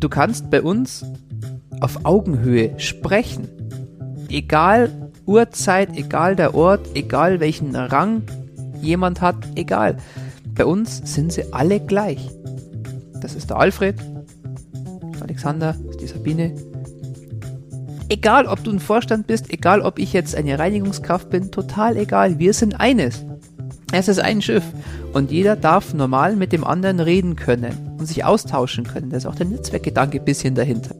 du kannst bei uns auf Augenhöhe sprechen. Egal Uhrzeit, egal der Ort, egal welchen Rang jemand hat, egal. Bei uns sind sie alle gleich. Das ist der Alfred, der Alexander, ist die Sabine. Egal, ob du ein Vorstand bist, egal, ob ich jetzt eine Reinigungskraft bin, total egal. Wir sind eines. Es ist ein Schiff und jeder darf normal mit dem anderen reden können und sich austauschen können. Da ist auch der Netzwerkgedanke ein bisschen dahinter.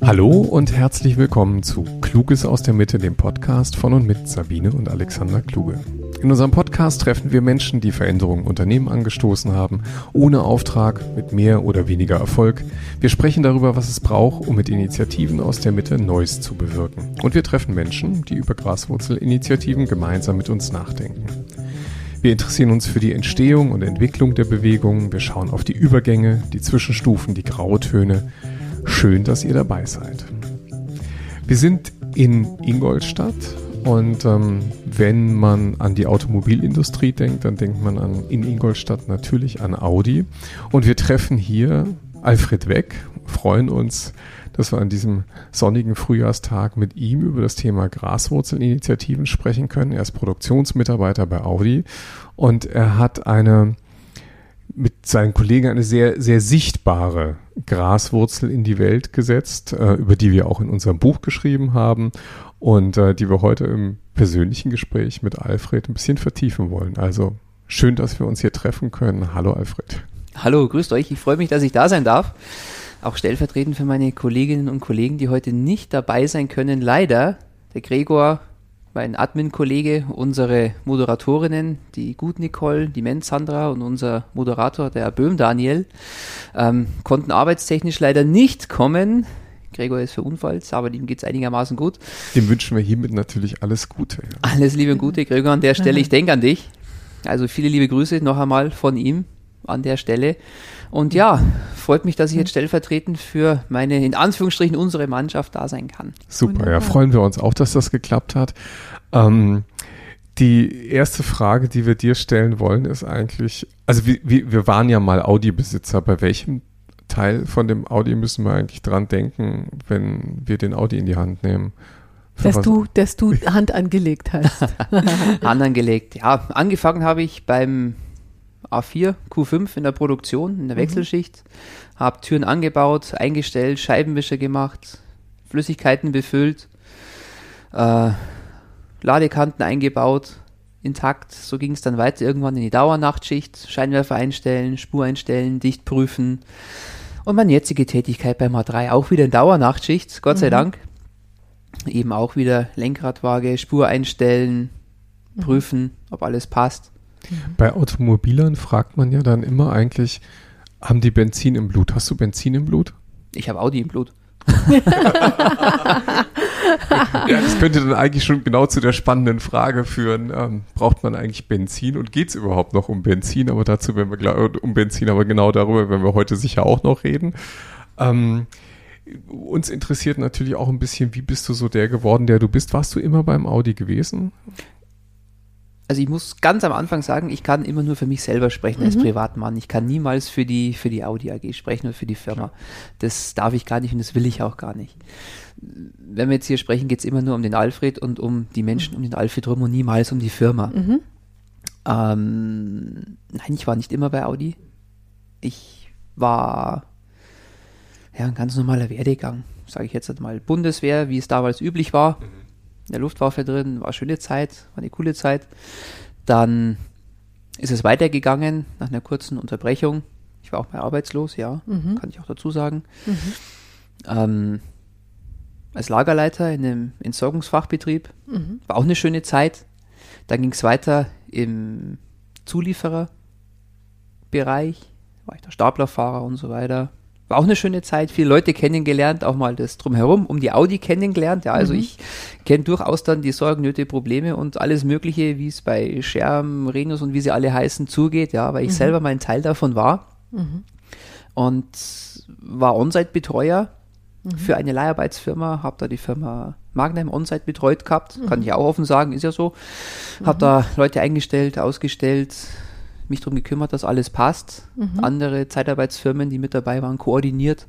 Hallo und herzlich willkommen zu Kluges aus der Mitte, dem Podcast von und mit Sabine und Alexander Kluge. In unserem Podcast treffen wir Menschen, die Veränderungen Unternehmen angestoßen haben, ohne Auftrag, mit mehr oder weniger Erfolg. Wir sprechen darüber, was es braucht, um mit Initiativen aus der Mitte Neues zu bewirken. Und wir treffen Menschen, die über Graswurzelinitiativen gemeinsam mit uns nachdenken. Wir interessieren uns für die Entstehung und Entwicklung der Bewegungen. Wir schauen auf die Übergänge, die Zwischenstufen, die Grautöne. Schön, dass ihr dabei seid. Wir sind in Ingolstadt und ähm, wenn man an die Automobilindustrie denkt, dann denkt man an, in Ingolstadt natürlich an Audi. Und wir treffen hier Alfred Weck, freuen uns, dass wir an diesem sonnigen Frühjahrstag mit ihm über das Thema Graswurzelinitiativen sprechen können. Er ist Produktionsmitarbeiter bei Audi und er hat eine mit seinen Kollegen eine sehr, sehr sichtbare Graswurzel in die Welt gesetzt, äh, über die wir auch in unserem Buch geschrieben haben und äh, die wir heute im persönlichen Gespräch mit Alfred ein bisschen vertiefen wollen. Also schön, dass wir uns hier treffen können. Hallo Alfred. Hallo, grüßt euch. Ich freue mich, dass ich da sein darf. Auch stellvertretend für meine Kolleginnen und Kollegen, die heute nicht dabei sein können. Leider, der Gregor, mein Admin-Kollege, unsere Moderatorinnen, die Gut Nicole, die Menz Sandra und unser Moderator, der Böhm Daniel, ähm, konnten arbeitstechnisch leider nicht kommen. Gregor ist verunfallt, aber ihm geht es einigermaßen gut. Dem wünschen wir hiermit natürlich alles Gute. Ja. Alles Liebe und Gute, Gregor, an der Stelle. Ich denke an dich. Also viele liebe Grüße noch einmal von ihm an der Stelle. Und ja, freut mich, dass ich jetzt stellvertretend für meine, in Anführungsstrichen, unsere Mannschaft da sein kann. Super, Wunderbar. ja, freuen wir uns auch, dass das geklappt hat. Ähm, die erste Frage, die wir dir stellen wollen, ist eigentlich, also wir, wir waren ja mal Audi-Besitzer. Bei welchem Teil von dem Audi müssen wir eigentlich dran denken, wenn wir den Audi in die Hand nehmen? Dass du, dass du Hand angelegt hast. Hand angelegt, ja. Angefangen habe ich beim A4, Q5 in der Produktion, in der mhm. Wechselschicht. Mhm. Habe Türen angebaut, eingestellt, Scheibenwischer gemacht, Flüssigkeiten befüllt, äh, Ladekanten eingebaut, intakt. So ging es dann weiter irgendwann in die Dauernachtschicht, Scheinwerfer einstellen, Spur einstellen, dicht prüfen. Und meine jetzige Tätigkeit beim A3 auch wieder in Dauernachtschicht, Gott sei mhm. Dank. Eben auch wieder Lenkradwaage, Spur einstellen, mhm. prüfen, ob alles passt. Bei Automobilern fragt man ja dann immer eigentlich, haben die Benzin im Blut? Hast du Benzin im Blut? Ich habe Audi im Blut. ja, das könnte dann eigentlich schon genau zu der spannenden Frage führen. Ähm, braucht man eigentlich Benzin und geht es überhaupt noch um Benzin? Aber dazu werden wir um Benzin, aber genau darüber werden wir heute sicher auch noch reden. Ähm, uns interessiert natürlich auch ein bisschen, wie bist du so der geworden, der du bist? Warst du immer beim Audi gewesen? also ich muss ganz am Anfang sagen, ich kann immer nur für mich selber sprechen als mhm. Privatmann. Ich kann niemals für die, für die Audi AG sprechen oder für die Firma. Das darf ich gar nicht und das will ich auch gar nicht. Wenn wir jetzt hier sprechen, geht es immer nur um den Alfred und um die Menschen um den Alfred rum und niemals um die Firma. Mhm. Ähm, nein, ich war nicht immer bei Audi. Ich war ja ein ganz normaler Werdegang, sage ich jetzt mal. Bundeswehr, wie es damals üblich war. Mhm in der Luftwaffe drin, war eine schöne Zeit, war eine coole Zeit. Dann ist es weitergegangen nach einer kurzen Unterbrechung. Ich war auch mal arbeitslos, ja, mhm. kann ich auch dazu sagen. Mhm. Ähm, als Lagerleiter in einem Entsorgungsfachbetrieb. Mhm. War auch eine schöne Zeit. Dann ging es weiter im Zuliefererbereich. War ich der Staplerfahrer und so weiter. War auch eine schöne Zeit, viele Leute kennengelernt, auch mal das drumherum, um die Audi kennengelernt. Ja, also mhm. ich kenne durchaus dann die Sorgen, Nöte, Probleme und alles Mögliche, wie es bei Scherm, Renus und wie sie alle heißen, zugeht, ja, weil ich mhm. selber mein Teil davon war. Mhm. Und war On-Site-Betreuer mhm. für eine Leiharbeitsfirma, habe da die Firma Magnum Onsite betreut gehabt, mhm. kann ich auch offen sagen, ist ja so. Habe mhm. da Leute eingestellt, ausgestellt, mich darum gekümmert, dass alles passt. Mhm. Andere Zeitarbeitsfirmen, die mit dabei waren, koordiniert.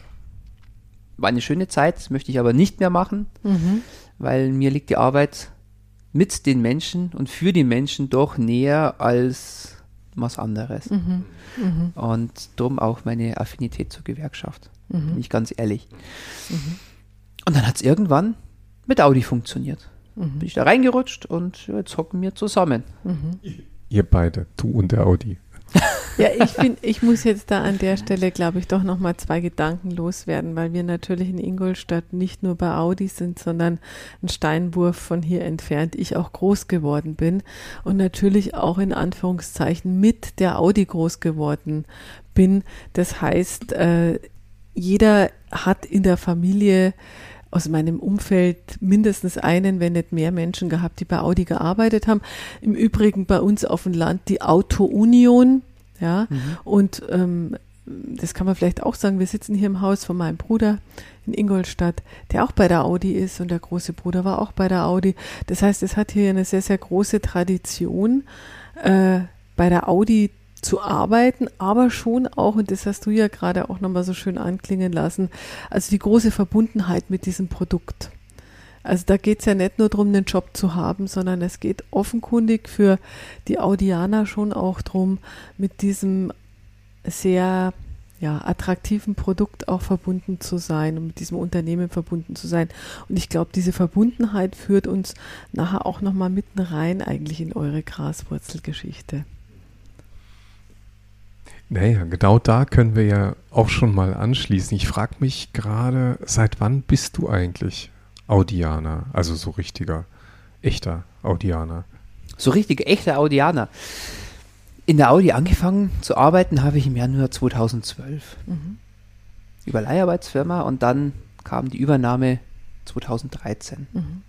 War eine schöne Zeit, möchte ich aber nicht mehr machen, mhm. weil mir liegt die Arbeit mit den Menschen und für die Menschen doch näher als was anderes. Mhm. Mhm. Und darum auch meine Affinität zur Gewerkschaft, mhm. bin ich ganz ehrlich. Mhm. Und dann hat es irgendwann mit Audi funktioniert. Mhm. Bin ich da reingerutscht und jetzt hocken wir zusammen. Mhm. Ihr beide, du und der Audi. Ja, ich finde, ich muss jetzt da an der Stelle, glaube ich, doch nochmal zwei Gedanken loswerden, weil wir natürlich in Ingolstadt nicht nur bei Audi sind, sondern ein Steinwurf von hier entfernt ich auch groß geworden bin und natürlich auch in Anführungszeichen mit der Audi groß geworden bin. Das heißt, äh, jeder hat in der Familie aus meinem Umfeld mindestens einen, wenn nicht mehr Menschen gehabt, die bei Audi gearbeitet haben. Im Übrigen bei uns auf dem Land die Auto Union, ja, mhm. und ähm, das kann man vielleicht auch sagen, wir sitzen hier im Haus von meinem Bruder in Ingolstadt, der auch bei der Audi ist und der große Bruder war auch bei der Audi. Das heißt, es hat hier eine sehr, sehr große Tradition, äh, bei der Audi zu arbeiten, aber schon auch, und das hast du ja gerade auch nochmal so schön anklingen lassen, also die große Verbundenheit mit diesem Produkt. Also da geht es ja nicht nur darum, einen Job zu haben, sondern es geht offenkundig für die Audianer schon auch darum, mit diesem sehr ja, attraktiven Produkt auch verbunden zu sein und mit diesem Unternehmen verbunden zu sein. Und ich glaube, diese Verbundenheit führt uns nachher auch nochmal mitten rein eigentlich in eure Graswurzelgeschichte. Naja, genau da können wir ja auch schon mal anschließen. Ich frage mich gerade, seit wann bist du eigentlich Audianer? Also so richtiger, echter Audianer. So richtig echter Audianer. In der Audi angefangen zu arbeiten habe ich im Januar 2012. Mhm. Über Leiharbeitsfirma und dann kam die Übernahme 2013. Mhm.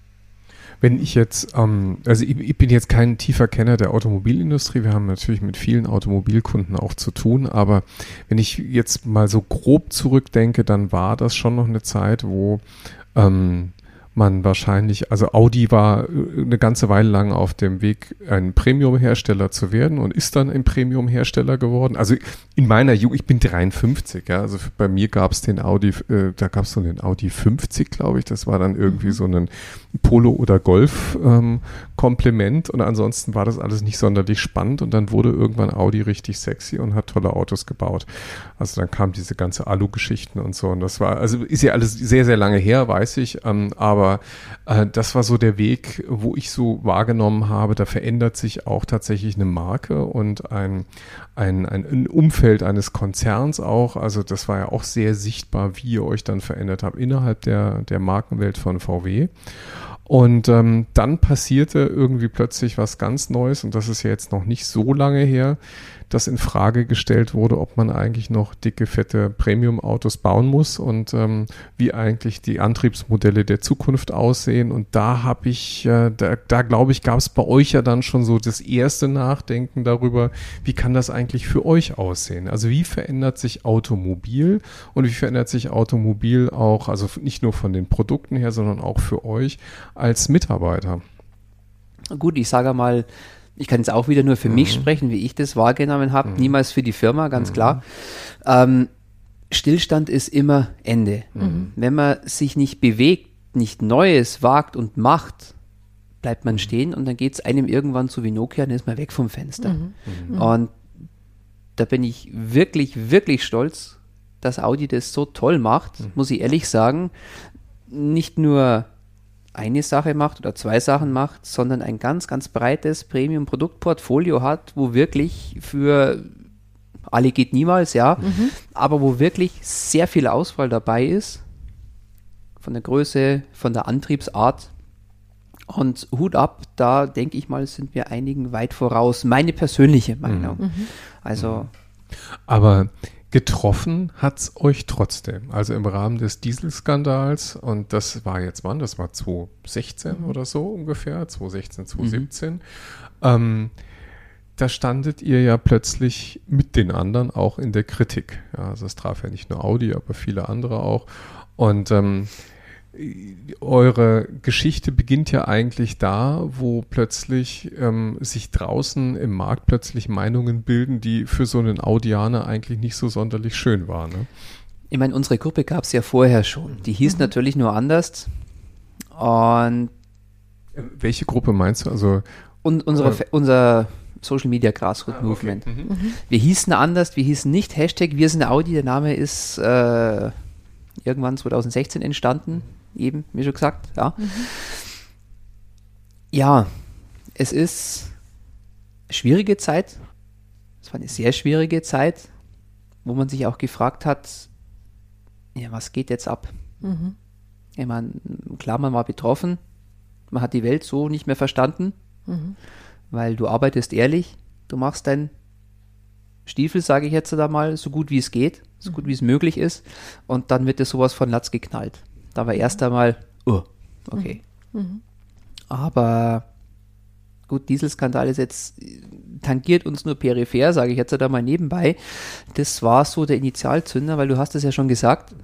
Wenn ich jetzt, ähm, also ich, ich, bin jetzt kein tiefer Kenner der Automobilindustrie, wir haben natürlich mit vielen Automobilkunden auch zu tun, aber wenn ich jetzt mal so grob zurückdenke, dann war das schon noch eine Zeit, wo ähm, man wahrscheinlich, also Audi war äh, eine ganze Weile lang auf dem Weg, ein Premium-Hersteller zu werden und ist dann ein Premium-Hersteller geworden. Also in meiner Jugend, ich bin 53, ja, also bei mir gab es den Audi, äh, da gab es so einen Audi 50, glaube ich, das war dann irgendwie mhm. so ein Polo- oder Golf-Komplement ähm, und ansonsten war das alles nicht sonderlich spannend und dann wurde irgendwann Audi richtig sexy und hat tolle Autos gebaut. Also dann kam diese ganze Alu-Geschichten und so und das war, also ist ja alles sehr, sehr lange her, weiß ich, ähm, aber aber äh, das war so der Weg, wo ich so wahrgenommen habe, da verändert sich auch tatsächlich eine Marke und ein, ein, ein Umfeld eines Konzerns auch. Also das war ja auch sehr sichtbar, wie ihr euch dann verändert habt innerhalb der, der Markenwelt von VW. Und ähm, dann passierte irgendwie plötzlich was ganz Neues und das ist ja jetzt noch nicht so lange her, dass in Frage gestellt wurde, ob man eigentlich noch dicke, fette Premium-Autos bauen muss und ähm, wie eigentlich die Antriebsmodelle der Zukunft aussehen. Und da habe ich, äh, da, da glaube ich, gab es bei euch ja dann schon so das erste Nachdenken darüber, wie kann das eigentlich für euch aussehen? Also wie verändert sich Automobil und wie verändert sich Automobil auch, also nicht nur von den Produkten her, sondern auch für euch als Mitarbeiter? Gut, ich sage mal, ich kann jetzt auch wieder nur für mhm. mich sprechen, wie ich das wahrgenommen habe, mhm. niemals für die Firma, ganz mhm. klar. Ähm, Stillstand ist immer Ende. Mhm. Wenn man sich nicht bewegt, nicht Neues wagt und macht, bleibt man mhm. stehen und dann geht es einem irgendwann zu wie Nokia, dann ist man weg vom Fenster. Mhm. Und da bin ich wirklich, wirklich stolz, dass Audi das so toll macht, muss ich ehrlich sagen. Nicht nur eine Sache macht oder zwei Sachen macht, sondern ein ganz, ganz breites Premium-Produktportfolio hat, wo wirklich für alle geht niemals, ja, mhm. aber wo wirklich sehr viel Auswahl dabei ist. Von der Größe, von der Antriebsart. Und Hut ab, da denke ich mal, sind wir einigen weit voraus. Meine persönliche Meinung. Mhm. Also. Aber Getroffen hat es euch trotzdem. Also im Rahmen des Dieselskandals, und das war jetzt wann? Das war 2016 mhm. oder so ungefähr, 2016, 2017. Mhm. Ähm, da standet ihr ja plötzlich mit den anderen auch in der Kritik. Ja, also es traf ja nicht nur Audi, aber viele andere auch. Und ähm, eure Geschichte beginnt ja eigentlich da, wo plötzlich ähm, sich draußen im Markt plötzlich Meinungen bilden, die für so einen Audianer eigentlich nicht so sonderlich schön waren. Ne? Ich meine, unsere Gruppe gab es ja vorher schon. Die hieß mhm. natürlich nur anders. Und welche Gruppe meinst du? Also und unsere, äh, unser Social Media Grassroot ah, Movement. Okay. Mhm. mhm. Wir hießen anders, wir hießen nicht Hashtag Wir sind Audi. Der Name ist äh, irgendwann 2016 entstanden eben, wie schon gesagt, ja. Mhm. Ja, es ist schwierige Zeit. Es war eine sehr schwierige Zeit, wo man sich auch gefragt hat, ja, was geht jetzt ab? Mhm. Ich meine, klar, man war betroffen, man hat die Welt so nicht mehr verstanden, mhm. weil du arbeitest ehrlich, du machst deinen Stiefel, sage ich jetzt da mal, so gut wie es geht, so mhm. gut wie es möglich ist, und dann wird dir sowas von Latz geknallt. Da war erst einmal, oh, okay. Mhm. mhm. Aber gut, Dieselskandal ist jetzt, tangiert uns nur peripher, sage ich jetzt da mal nebenbei. Das war so der Initialzünder, weil du hast es ja schon gesagt,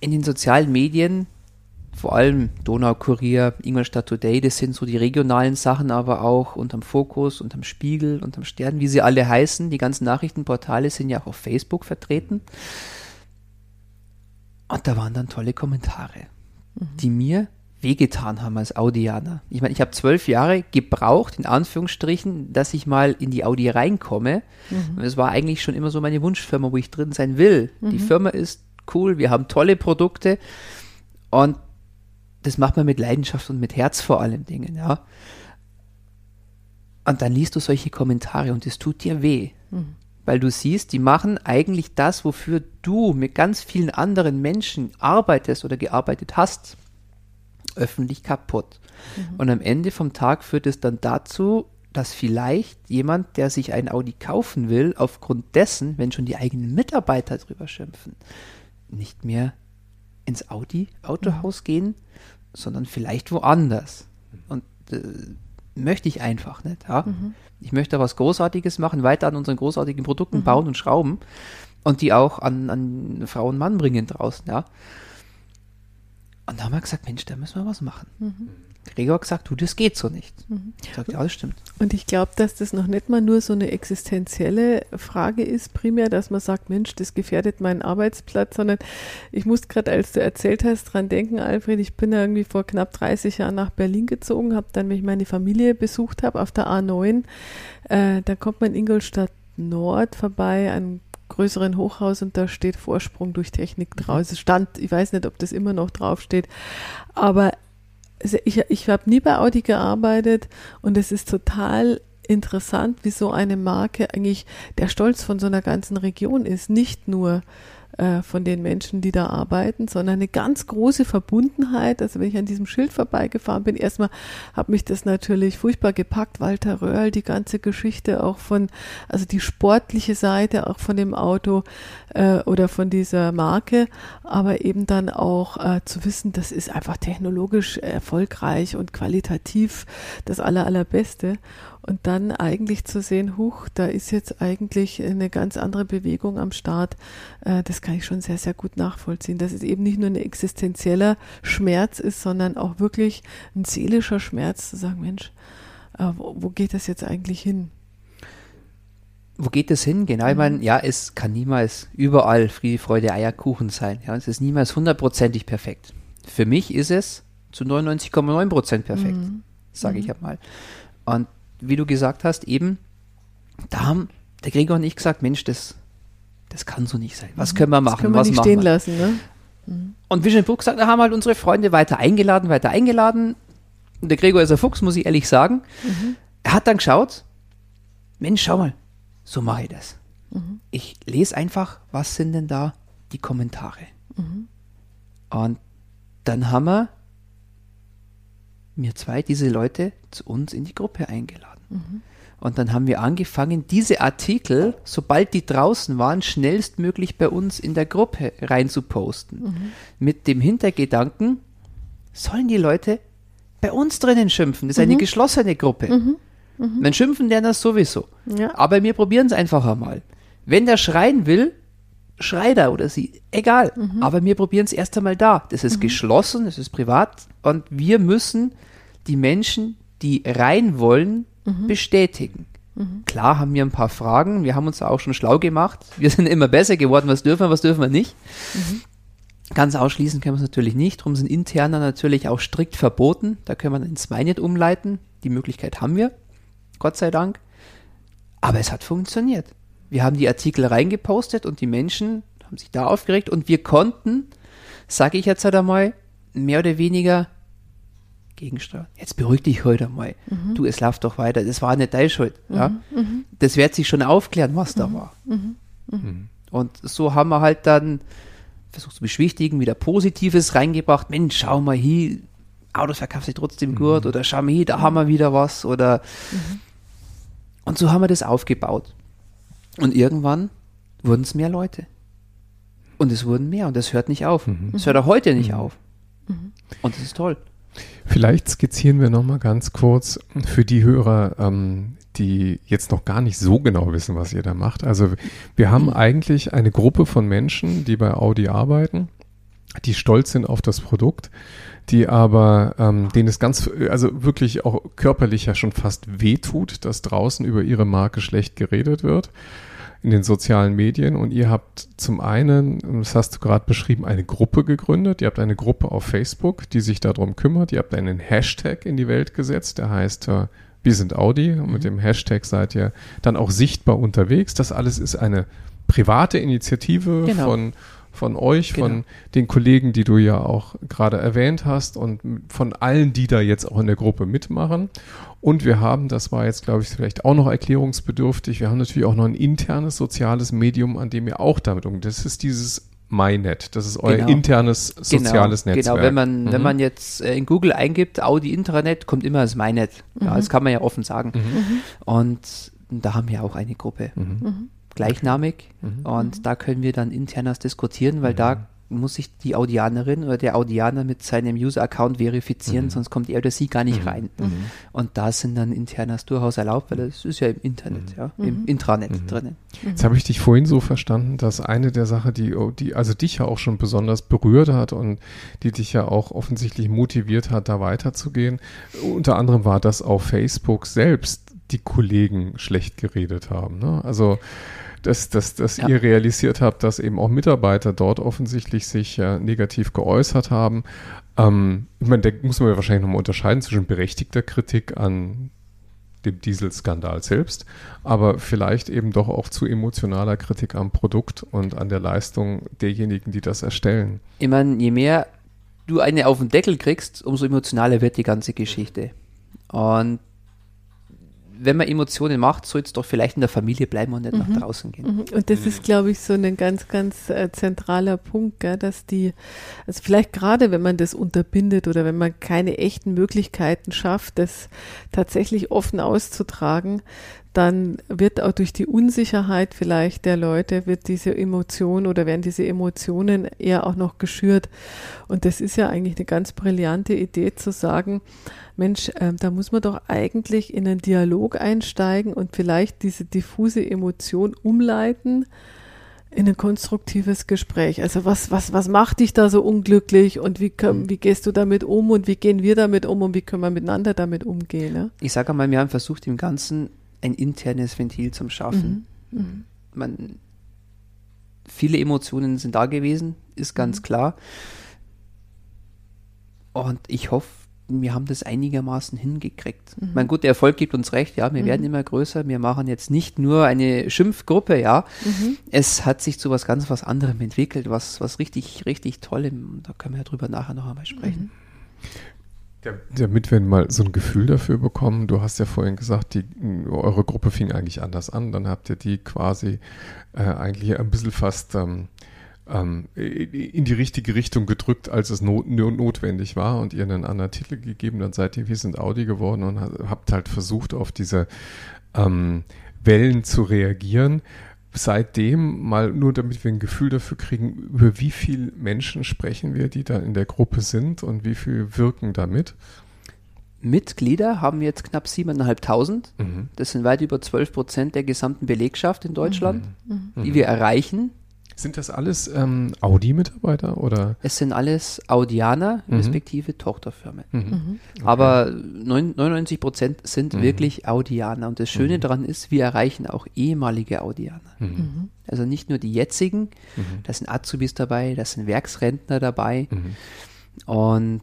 in den sozialen Medien, vor allem Donaukurier, Ingolstadt Today, das sind so die regionalen Sachen, aber auch unterm Fokus, unterm Spiegel, unterm Stern, wie sie alle heißen. Die ganzen Nachrichtenportale sind ja auch auf Facebook vertreten. Und da waren dann tolle Kommentare, mhm. die mir wehgetan haben als Audianer. Ich meine, ich habe zwölf Jahre gebraucht, in Anführungsstrichen, dass ich mal in die Audi reinkomme. Mhm. Und es war eigentlich schon immer so meine Wunschfirma, wo ich drin sein will. Mhm. Die Firma ist cool, wir haben tolle Produkte und das macht man mit Leidenschaft und mit Herz vor allen Dingen, ja. Und dann liest du solche Kommentare und es tut dir weh. Mhm weil du siehst, die machen eigentlich das, wofür du mit ganz vielen anderen Menschen arbeitest oder gearbeitet hast, öffentlich kaputt. Mhm. Und am Ende vom Tag führt es dann dazu, dass vielleicht jemand, der sich ein Audi kaufen will, aufgrund dessen, wenn schon die eigenen Mitarbeiter drüber schimpfen, nicht mehr ins Audi Autohaus mhm. gehen, sondern vielleicht woanders. Und äh, möchte ich einfach nicht. Ja? Mhm. Ich möchte was Großartiges machen, weiter an unseren großartigen Produkten mhm. bauen und schrauben und die auch an, an Frau und Mann bringen draußen. Ja? Und da haben wir gesagt, Mensch, da müssen wir was machen. Mhm. Gregor gesagt, du, das geht so nicht. Mhm. Ich sagte, ja, das stimmt. Und ich glaube, dass das noch nicht mal nur so eine existenzielle Frage ist, primär, dass man sagt, Mensch, das gefährdet meinen Arbeitsplatz, sondern ich musste gerade, als du erzählt hast, dran denken, Alfred, ich bin ja irgendwie vor knapp 30 Jahren nach Berlin gezogen, habe dann, wenn ich meine Familie besucht habe, auf der A9, äh, da kommt man in Ingolstadt Nord vorbei, an größeren Hochhaus und da steht Vorsprung durch Technik draußen. Stand, ich weiß nicht, ob das immer noch draufsteht, aber also ich, ich habe nie bei Audi gearbeitet und es ist total interessant, wie so eine Marke eigentlich der Stolz von so einer ganzen Region ist. Nicht nur äh, von den Menschen, die da arbeiten, sondern eine ganz große Verbundenheit. Also wenn ich an diesem Schild vorbeigefahren bin, erstmal hat mich das natürlich furchtbar gepackt. Walter Röhrl, die ganze Geschichte auch von, also die sportliche Seite auch von dem Auto äh, oder von dieser Marke, aber eben dann auch äh, zu wissen, das ist einfach technologisch erfolgreich und qualitativ das aller, allerbeste. Und dann eigentlich zu sehen, huch, da ist jetzt eigentlich eine ganz andere Bewegung am Start, äh, das kann ich schon sehr, sehr gut nachvollziehen. Dass es eben nicht nur ein existenzieller Schmerz ist, sondern auch wirklich ein seelischer Schmerz, zu sagen, Mensch, äh, wo, geht das jetzt eigentlich hin? wo geht das hin? Genau, ich meine, ja, es kann niemals überall Friede, Freude, Eierkuchen sein. Ja, es ist niemals hundertprozentig perfekt. Für mich ist es zu 99,9 Prozent perfekt, mhm. sage ich mhm. mal. Und wie du gesagt hast, eben, da haben der Gregor und ich gesagt, Mensch, das, das kann so nicht sein. Was mhm. können wir machen? Das können wir Was nicht stehen wir? lassen, ne? Mhm. Und Vision Book sagt, da haben halt unsere Freunde weiter eingeladen, weiter eingeladen. Und der Gregor ist ein Fuchs, muss ich ehrlich sagen. Mhm. Er hat dann geschaut, Mensch, schau mal, so mache ich das. Mhm. Ich lese einfach, was sind denn da die Kommentare. Mhm. Und dann haben wir mir zwei diese Leute zu uns in die Gruppe eingeladen. Mhm. Und dann haben wir angefangen, diese Artikel, sobald die draußen waren, schnellstmöglich bei uns in der Gruppe rein zu posten. Mhm. Mit dem Hintergedanken, sollen die Leute bei uns drinnen schimpfen? Das ist mhm. eine geschlossene Gruppe. Mhm. Mhm. Dann schimpfen der das sowieso. Ja. Aber wir probieren es einfach einmal. Wenn der schreien will, schreit er oder sie, egal. Aber wir probieren es erst einmal da. Das ist geschlossen, das ist privat und wir müssen die Menschen, die rein wollen, bestätigen. Klar haben wir ein paar Fragen, wir haben uns da auch schon schlau gemacht. Wir sind immer besser geworden, was dürfen wir, was dürfen wir nicht. Ganz ausschließen können wir es natürlich nicht. Darum sind interner natürlich auch strikt verboten. Da können wir ins MyNet umleiten. Die Möglichkeit haben wir. Gott sei Dank. Aber es hat funktioniert. Wir haben die Artikel reingepostet und die Menschen haben sich da aufgeregt und wir konnten, sage ich jetzt halt einmal, mehr oder weniger gegensteuern. Jetzt beruhig dich heute mal. Du, es läuft doch weiter. Das war nicht deine Schuld. Ja? Das wird sich schon aufklären, was da war. Und so haben wir halt dann versucht zu beschwichtigen, wieder Positives reingebracht. Mensch, schau mal hier, Autos verkauft sich trotzdem gut oder schau mal hier, da haben wir wieder was oder und so haben wir das aufgebaut. Und irgendwann wurden es mehr Leute. Und es wurden mehr und das hört nicht auf. Es hört auch heute nicht auf. Und das ist toll. Vielleicht skizzieren wir nochmal ganz kurz für die Hörer, ähm, die jetzt noch gar nicht so genau wissen, was ihr da macht. Also wir haben eigentlich eine Gruppe von Menschen, die bei Audi arbeiten, die stolz sind auf das Produkt, die aber, ähm, denen es ganz, also wirklich auch körperlich ja schon fast wehtut, dass draußen über ihre Marke schlecht geredet wird in den sozialen Medien und ihr habt zum einen, das hast du gerade beschrieben, eine Gruppe gegründet. Ihr habt eine Gruppe auf Facebook, die sich darum kümmert. Ihr habt einen Hashtag in die Welt gesetzt, der heißt äh, Wir sind Audi. Und mit dem Hashtag seid ihr dann auch sichtbar unterwegs. Das alles ist eine private Initiative Genau. von von euch, Genau. von den Kollegen, die du ja auch gerade erwähnt hast und von allen, die da jetzt auch in der Gruppe mitmachen. Und wir haben, das war jetzt, glaube ich, vielleicht auch noch erklärungsbedürftig, wir haben natürlich auch noch ein internes soziales Medium, an dem ihr auch damit umgeht. Das ist dieses MyNet. Das ist euer Genau. internes soziales genau, Netzwerk. Genau, wenn man, wenn Mhm. man jetzt äh, in Google eingibt, Audi Intranet, kommt immer das MyNet. Ja, das kann man ja offen sagen. Und da haben wir auch eine Gruppe. Mhm. Gleichnamig. Und da können wir dann internes diskutieren, weil da muss sich die Audianerin oder der Audianer mit seinem User-Account verifizieren, sonst kommt er oder sie gar nicht rein. Und da sind dann internas durchaus erlaubt, weil das ist ja im Internet, ja, im Intranet drinnen. Jetzt habe ich dich vorhin so verstanden, dass eine der Sachen, die, die also dich ja auch schon besonders berührt hat und die dich ja auch offensichtlich motiviert hat, da weiterzugehen, unter anderem war, dass auf Facebook selbst die Kollegen schlecht geredet haben. Ne? Also dass, dass, dass Ja. ihr realisiert habt, dass eben auch Mitarbeiter dort offensichtlich sich äh, negativ geäußert haben. Ähm, ich meine, da muss man ja wahrscheinlich nochmal unterscheiden zwischen berechtigter Kritik an dem Dieselskandal selbst, aber vielleicht eben doch auch zu emotionaler Kritik am Produkt und an der Leistung derjenigen, die das erstellen. Ich meine, je mehr du eine auf den Deckel kriegst, umso emotionaler wird die ganze Geschichte. Und wenn man Emotionen macht, soll es doch vielleicht in der Familie bleiben und nicht nach draußen gehen. Mhm. Und das ist, glaube ich, so ein ganz, ganz äh, zentraler Punkt, gell, dass die, also vielleicht gerade, wenn man das unterbindet oder wenn man keine echten Möglichkeiten schafft, das tatsächlich offen auszutragen, dann wird auch durch die Unsicherheit vielleicht der Leute, wird diese Emotion oder werden diese Emotionen eher auch noch geschürt. Und das ist ja eigentlich eine ganz brillante Idee zu sagen, Mensch, ähm, da muss man doch eigentlich in einen Dialog einsteigen und vielleicht diese diffuse Emotion umleiten in ein konstruktives Gespräch. Also was, was, was macht dich da so unglücklich und wie, können, wie gehst du damit um und wie gehen wir damit um und wie können wir miteinander damit umgehen? Ne? Ich sage einmal, wir haben versucht, im Ganzen ein internes Ventil zu schaffen. Man, viele Emotionen sind da gewesen, ist ganz klar. Und ich hoffe, wir haben das einigermaßen hingekriegt. Mein gut, der Erfolg gibt uns recht, ja, wir werden immer größer. Wir machen jetzt nicht nur eine Schimpfgruppe, ja. Es hat sich zu was ganz was anderem entwickelt, was, was richtig, richtig tollem. Da können wir ja drüber nachher noch einmal sprechen. Damit wir mal so ein Gefühl dafür bekommen, du hast ja vorhin gesagt, die, eure Gruppe fing eigentlich anders an, dann habt ihr die quasi äh, eigentlich ein bisschen fast ähm, ähm, in die richtige Richtung gedrückt, als es not, notwendig war und ihr einen anderen Titel gegeben, dann seid ihr, wir sind Audi geworden und habt halt versucht, auf diese ähm, Wellen zu reagieren. Seitdem, mal nur damit wir ein Gefühl dafür kriegen, über wie viele Menschen sprechen wir, die da in der Gruppe sind und wie viel wirken damit? Mitglieder haben wir jetzt knapp 7.500. Das sind weit über 12 Prozent der gesamten Belegschaft in Deutschland, die wir erreichen. Sind das alles ähm, Audi-Mitarbeiter oder? Es sind alles Audianer, Mhm. respektive Tochterfirmen. Mhm. Aber neun- 99 Prozent sind Mhm. wirklich Audianer. Und das Schöne Mhm. daran ist, wir erreichen auch ehemalige Audianer. Mhm. Also nicht nur die jetzigen, Mhm. da sind Azubis dabei, da sind Werksrentner dabei. Mhm. Und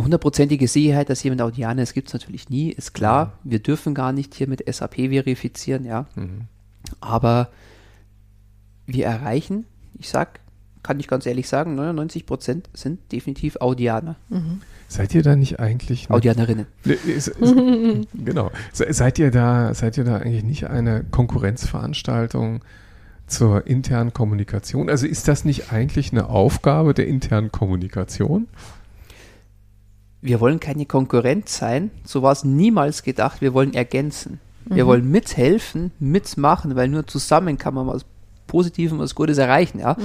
hundertprozentige Sicherheit, dass jemand Audianer ist, gibt es natürlich nie, ist klar. Wir dürfen gar nicht hier mit SAP verifizieren, ja. Mhm. Aber wir erreichen, ich sag, kann ich ganz ehrlich sagen, 99 Prozent sind definitiv Audianer, Seid ihr da nicht eigentlich eine Audianerinnen. Ne, Ist, ist, genau. Se- Seid ihr da, seid ihr da eigentlich nicht eine Konkurrenzveranstaltung zur internen Kommunikation? Also ist das nicht eigentlich eine Aufgabe der internen Kommunikation? Wir wollen keine Konkurrenz sein, so war es niemals gedacht, wir wollen ergänzen. Wir wollen mithelfen, mitmachen, weil nur zusammen kann man was Positives und was Gutes erreichen, ja.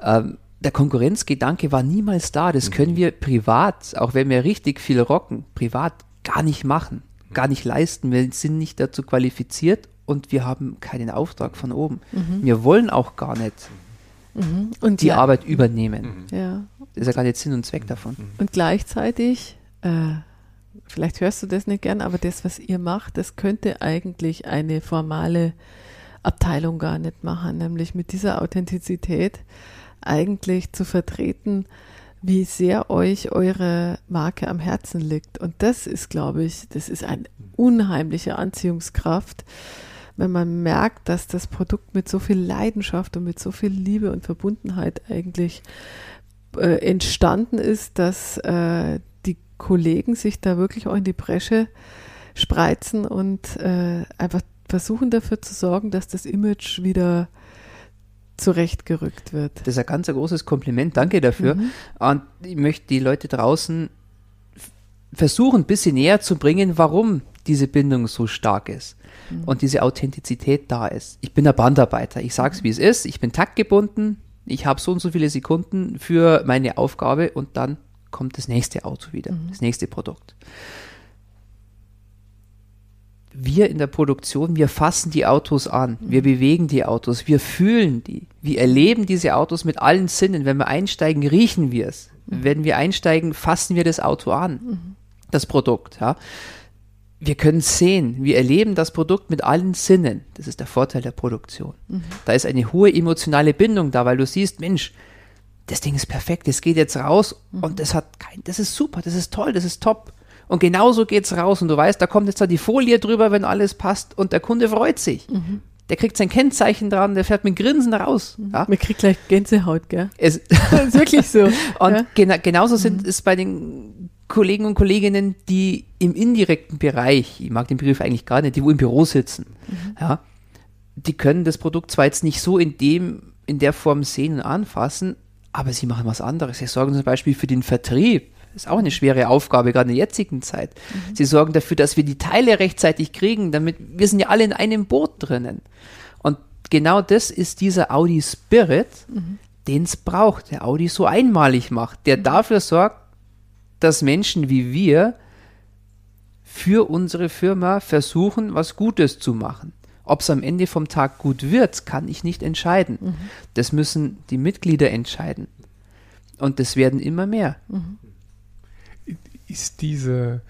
Ähm, der Konkurrenzgedanke war niemals da. Das können wir privat, auch wenn wir richtig viel rocken, privat gar nicht machen, gar nicht leisten. Wir sind nicht dazu qualifiziert und wir haben keinen Auftrag von oben. Wir wollen auch gar nicht Mhm. Und die ja, Arbeit übernehmen. Ja. Das ist ja gar nicht Sinn und Zweck davon. Und gleichzeitig, äh, vielleicht hörst du das nicht gern, aber das, was ihr macht, das könnte eigentlich eine formale Abteilung gar nicht machen, nämlich mit dieser Authentizität eigentlich zu vertreten, wie sehr euch eure Marke am Herzen liegt. Und das ist, glaube ich, das ist eine unheimliche Anziehungskraft, wenn man merkt, dass das Produkt mit so viel Leidenschaft und mit so viel Liebe und Verbundenheit eigentlich äh, entstanden ist, dass äh, die Kollegen sich da wirklich auch in die Bresche spreizen und äh, einfach versuchen dafür zu sorgen, dass das Image wieder zurechtgerückt wird. Das ist ein ganz ein großes Kompliment. Danke dafür. Mhm. Und ich möchte die Leute draußen versuchen, ein bisschen näher zu bringen, warum diese Bindung so stark ist und diese Authentizität da ist. Ich bin ein Bandarbeiter. Ich sage es, wie es ist. Ich bin taktgebunden. Ich habe so und so viele Sekunden für meine Aufgabe und dann kommt das nächste Auto wieder, das nächste Produkt. Wir in der Produktion, wir fassen die Autos an, wir bewegen die Autos, wir fühlen die, wir erleben diese Autos mit allen Sinnen. Wenn wir einsteigen, riechen wir es. Wenn wir einsteigen, fassen wir das Auto an, das Produkt. Ja. Wir können sehen, wir erleben das Produkt mit allen Sinnen. Das ist der Vorteil der Produktion. Da ist eine hohe emotionale Bindung da, weil du siehst, Mensch, das Ding ist perfekt, das geht jetzt raus und das hat kein, das ist super, das ist toll, das ist top. Und genauso geht's raus und du weißt, da kommt jetzt da die Folie drüber, wenn alles passt und der Kunde freut sich. Der kriegt sein Kennzeichen dran, der fährt mit Grinsen raus. Ja? Man kriegt gleich Gänsehaut, gell? Es, Das ist wirklich so. und ja? gena genauso sind es bei den Kollegen und Kolleginnen, die im indirekten Bereich, ich mag den Begriff eigentlich gar nicht, die wo im Büro sitzen, ja, die können das Produkt zwar jetzt nicht so in dem, in der Form sehen und anfassen, aber sie machen was anderes. Sie sorgen zum Beispiel für den Vertrieb. Das ist auch eine schwere Aufgabe, gerade in der jetzigen Zeit. Sie sorgen dafür, dass wir die Teile rechtzeitig kriegen, damit wir sind ja alle in einem Boot drinnen. Und genau das ist dieser Audi Spirit, den es braucht, der Audi so einmalig macht, der dafür sorgt, dass Menschen wie wir für unsere Firma versuchen, was Gutes zu machen. Ob es am Ende vom Tag gut wird, kann ich nicht entscheiden. Das müssen die Mitglieder entscheiden. Und das werden immer mehr. Ist diese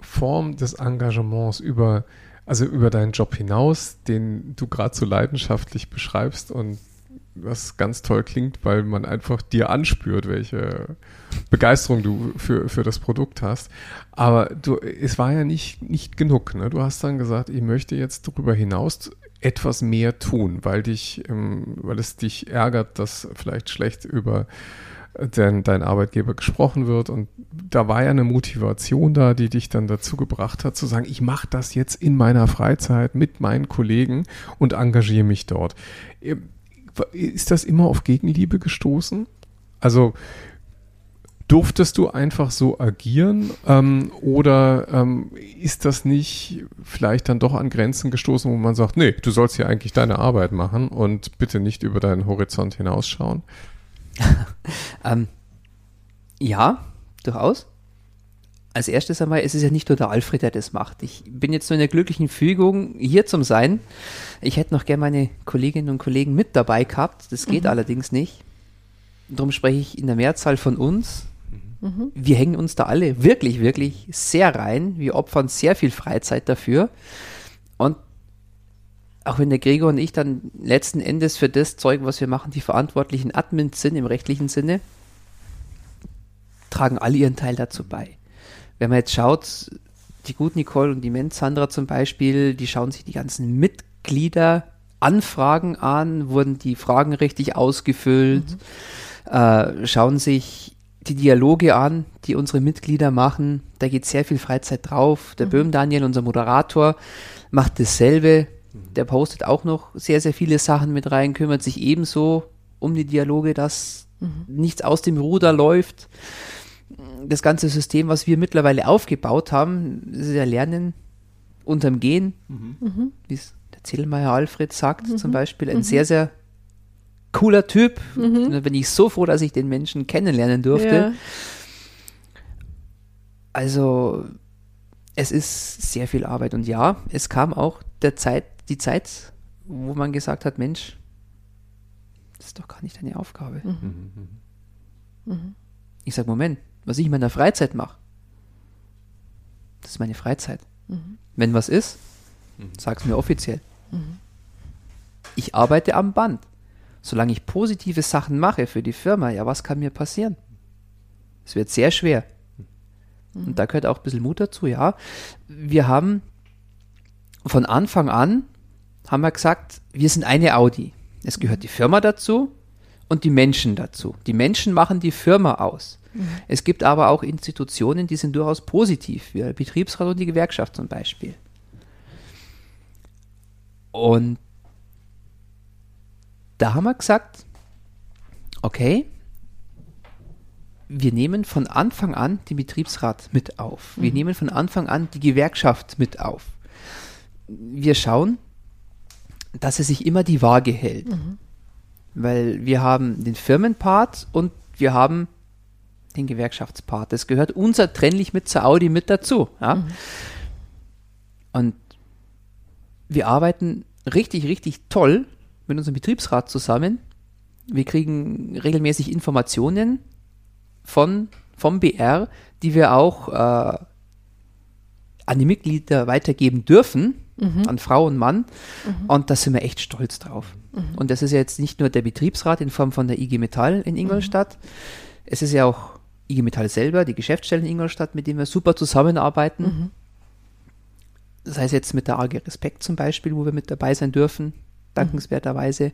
Form des Engagements über, also über deinen Job hinaus, den du gerade so leidenschaftlich beschreibst und was ganz toll klingt, weil man einfach dir anspürt, welche Begeisterung du für, für das Produkt hast. Aber du, es war ja nicht, nicht genug. Ne? Du hast dann gesagt, ich möchte jetzt darüber hinaus etwas mehr tun, weil dich, ähm, weil es dich ärgert, dass vielleicht schlecht über dein, dein Arbeitgeber gesprochen wird. Und da war ja eine Motivation da, die dich dann dazu gebracht hat, zu sagen, ich mache das jetzt in meiner Freizeit mit meinen Kollegen und engagiere mich dort. Ist das immer auf Gegenliebe gestoßen? Also durftest du einfach so agieren ähm, oder ähm, ist das nicht vielleicht dann doch an Grenzen gestoßen, wo man sagt, nee, du sollst hier eigentlich deine Arbeit machen und bitte nicht über deinen Horizont hinausschauen? ähm, ja, durchaus. als erstes einmal, es ist ja nicht nur der Alfred, der das macht. Ich bin jetzt nur in der glücklichen Fügung, hier zu sein. Ich hätte noch gerne meine Kolleginnen und Kollegen mit dabei gehabt. Das geht mhm. allerdings nicht. Darum spreche ich in der Mehrzahl von uns. Mhm. Wir hängen uns da alle wirklich, wirklich sehr rein. Wir opfern sehr viel Freizeit dafür. Und auch wenn der Gregor und ich dann letzten Endes für das Zeug, was wir machen, die verantwortlichen Admins sind im rechtlichen Sinne, tragen alle ihren Teil dazu bei. Wenn man jetzt schaut, die Gut Nicole und die Menz Sandra zum Beispiel, die schauen sich die ganzen Mitglieder Anfragen an, wurden die Fragen richtig ausgefüllt, mhm. äh, schauen sich die Dialoge an, die unsere Mitglieder machen. Da geht sehr viel Freizeit drauf. Der mhm. Böhm Daniel, unser Moderator, macht dasselbe. Der postet auch noch sehr, sehr viele Sachen mit rein, kümmert sich ebenso um die Dialoge, dass mhm. nichts aus dem Ruder läuft das ganze System, was wir mittlerweile aufgebaut haben, ist ja Lernen unterm Gehen, mhm. wie es der Zellmeier Alfred sagt, mhm. zum Beispiel, ein mhm. sehr, sehr cooler Typ. Mhm. Da bin ich so froh, dass ich den Menschen kennenlernen durfte. Ja. Also, es ist sehr viel Arbeit. Und ja, es kam auch der Zeit, die Zeit, wo man gesagt hat, Mensch, das ist doch gar nicht deine Aufgabe. Mhm. Mhm. Ich sage, Moment, was ich in meiner Freizeit mache, das ist meine Freizeit. Mhm. Wenn was ist, mhm. sag es mir offiziell. Mhm. Ich arbeite am Band. Solange ich positive Sachen mache für die Firma, ja, was kann mir passieren? Es wird sehr schwer. Mhm. Und da gehört auch ein bisschen Mut dazu, ja. Wir haben von Anfang an, haben wir gesagt, wir sind eine Audi. Es gehört die Firma dazu und die Menschen dazu. Die Menschen machen die Firma aus. Mhm. Es gibt aber auch Institutionen, die sind durchaus positiv, wie der Betriebsrat und die Gewerkschaft zum Beispiel. Und da haben wir gesagt, okay, wir nehmen von Anfang an den Betriebsrat mit auf. Wir mhm. nehmen von Anfang an die Gewerkschaft mit auf. Wir schauen, dass es sich immer die Waage hält. Mhm. Weil wir haben den Firmenpart und wir haben den Gewerkschaftspart. Das gehört unzertrennlich mit zur Audi mit dazu. Ja? Mhm. Und wir arbeiten richtig, richtig toll mit unserem Betriebsrat zusammen. Wir kriegen regelmäßig Informationen von, vom BR, die wir auch äh, an die Mitglieder weitergeben dürfen, mhm. an Frau und Mann. Mhm. Und da sind wir echt stolz drauf. Mhm. Und das ist ja jetzt nicht nur der Betriebsrat in Form von der IG Metall in Ingolstadt. Mhm. Es ist ja auch IG Metall selber, die Geschäftsstellen in Ingolstadt, mit denen wir super zusammenarbeiten. Mhm. Sei es jetzt mit der AG Respekt zum Beispiel, wo wir mit dabei sein dürfen, dankenswerterweise.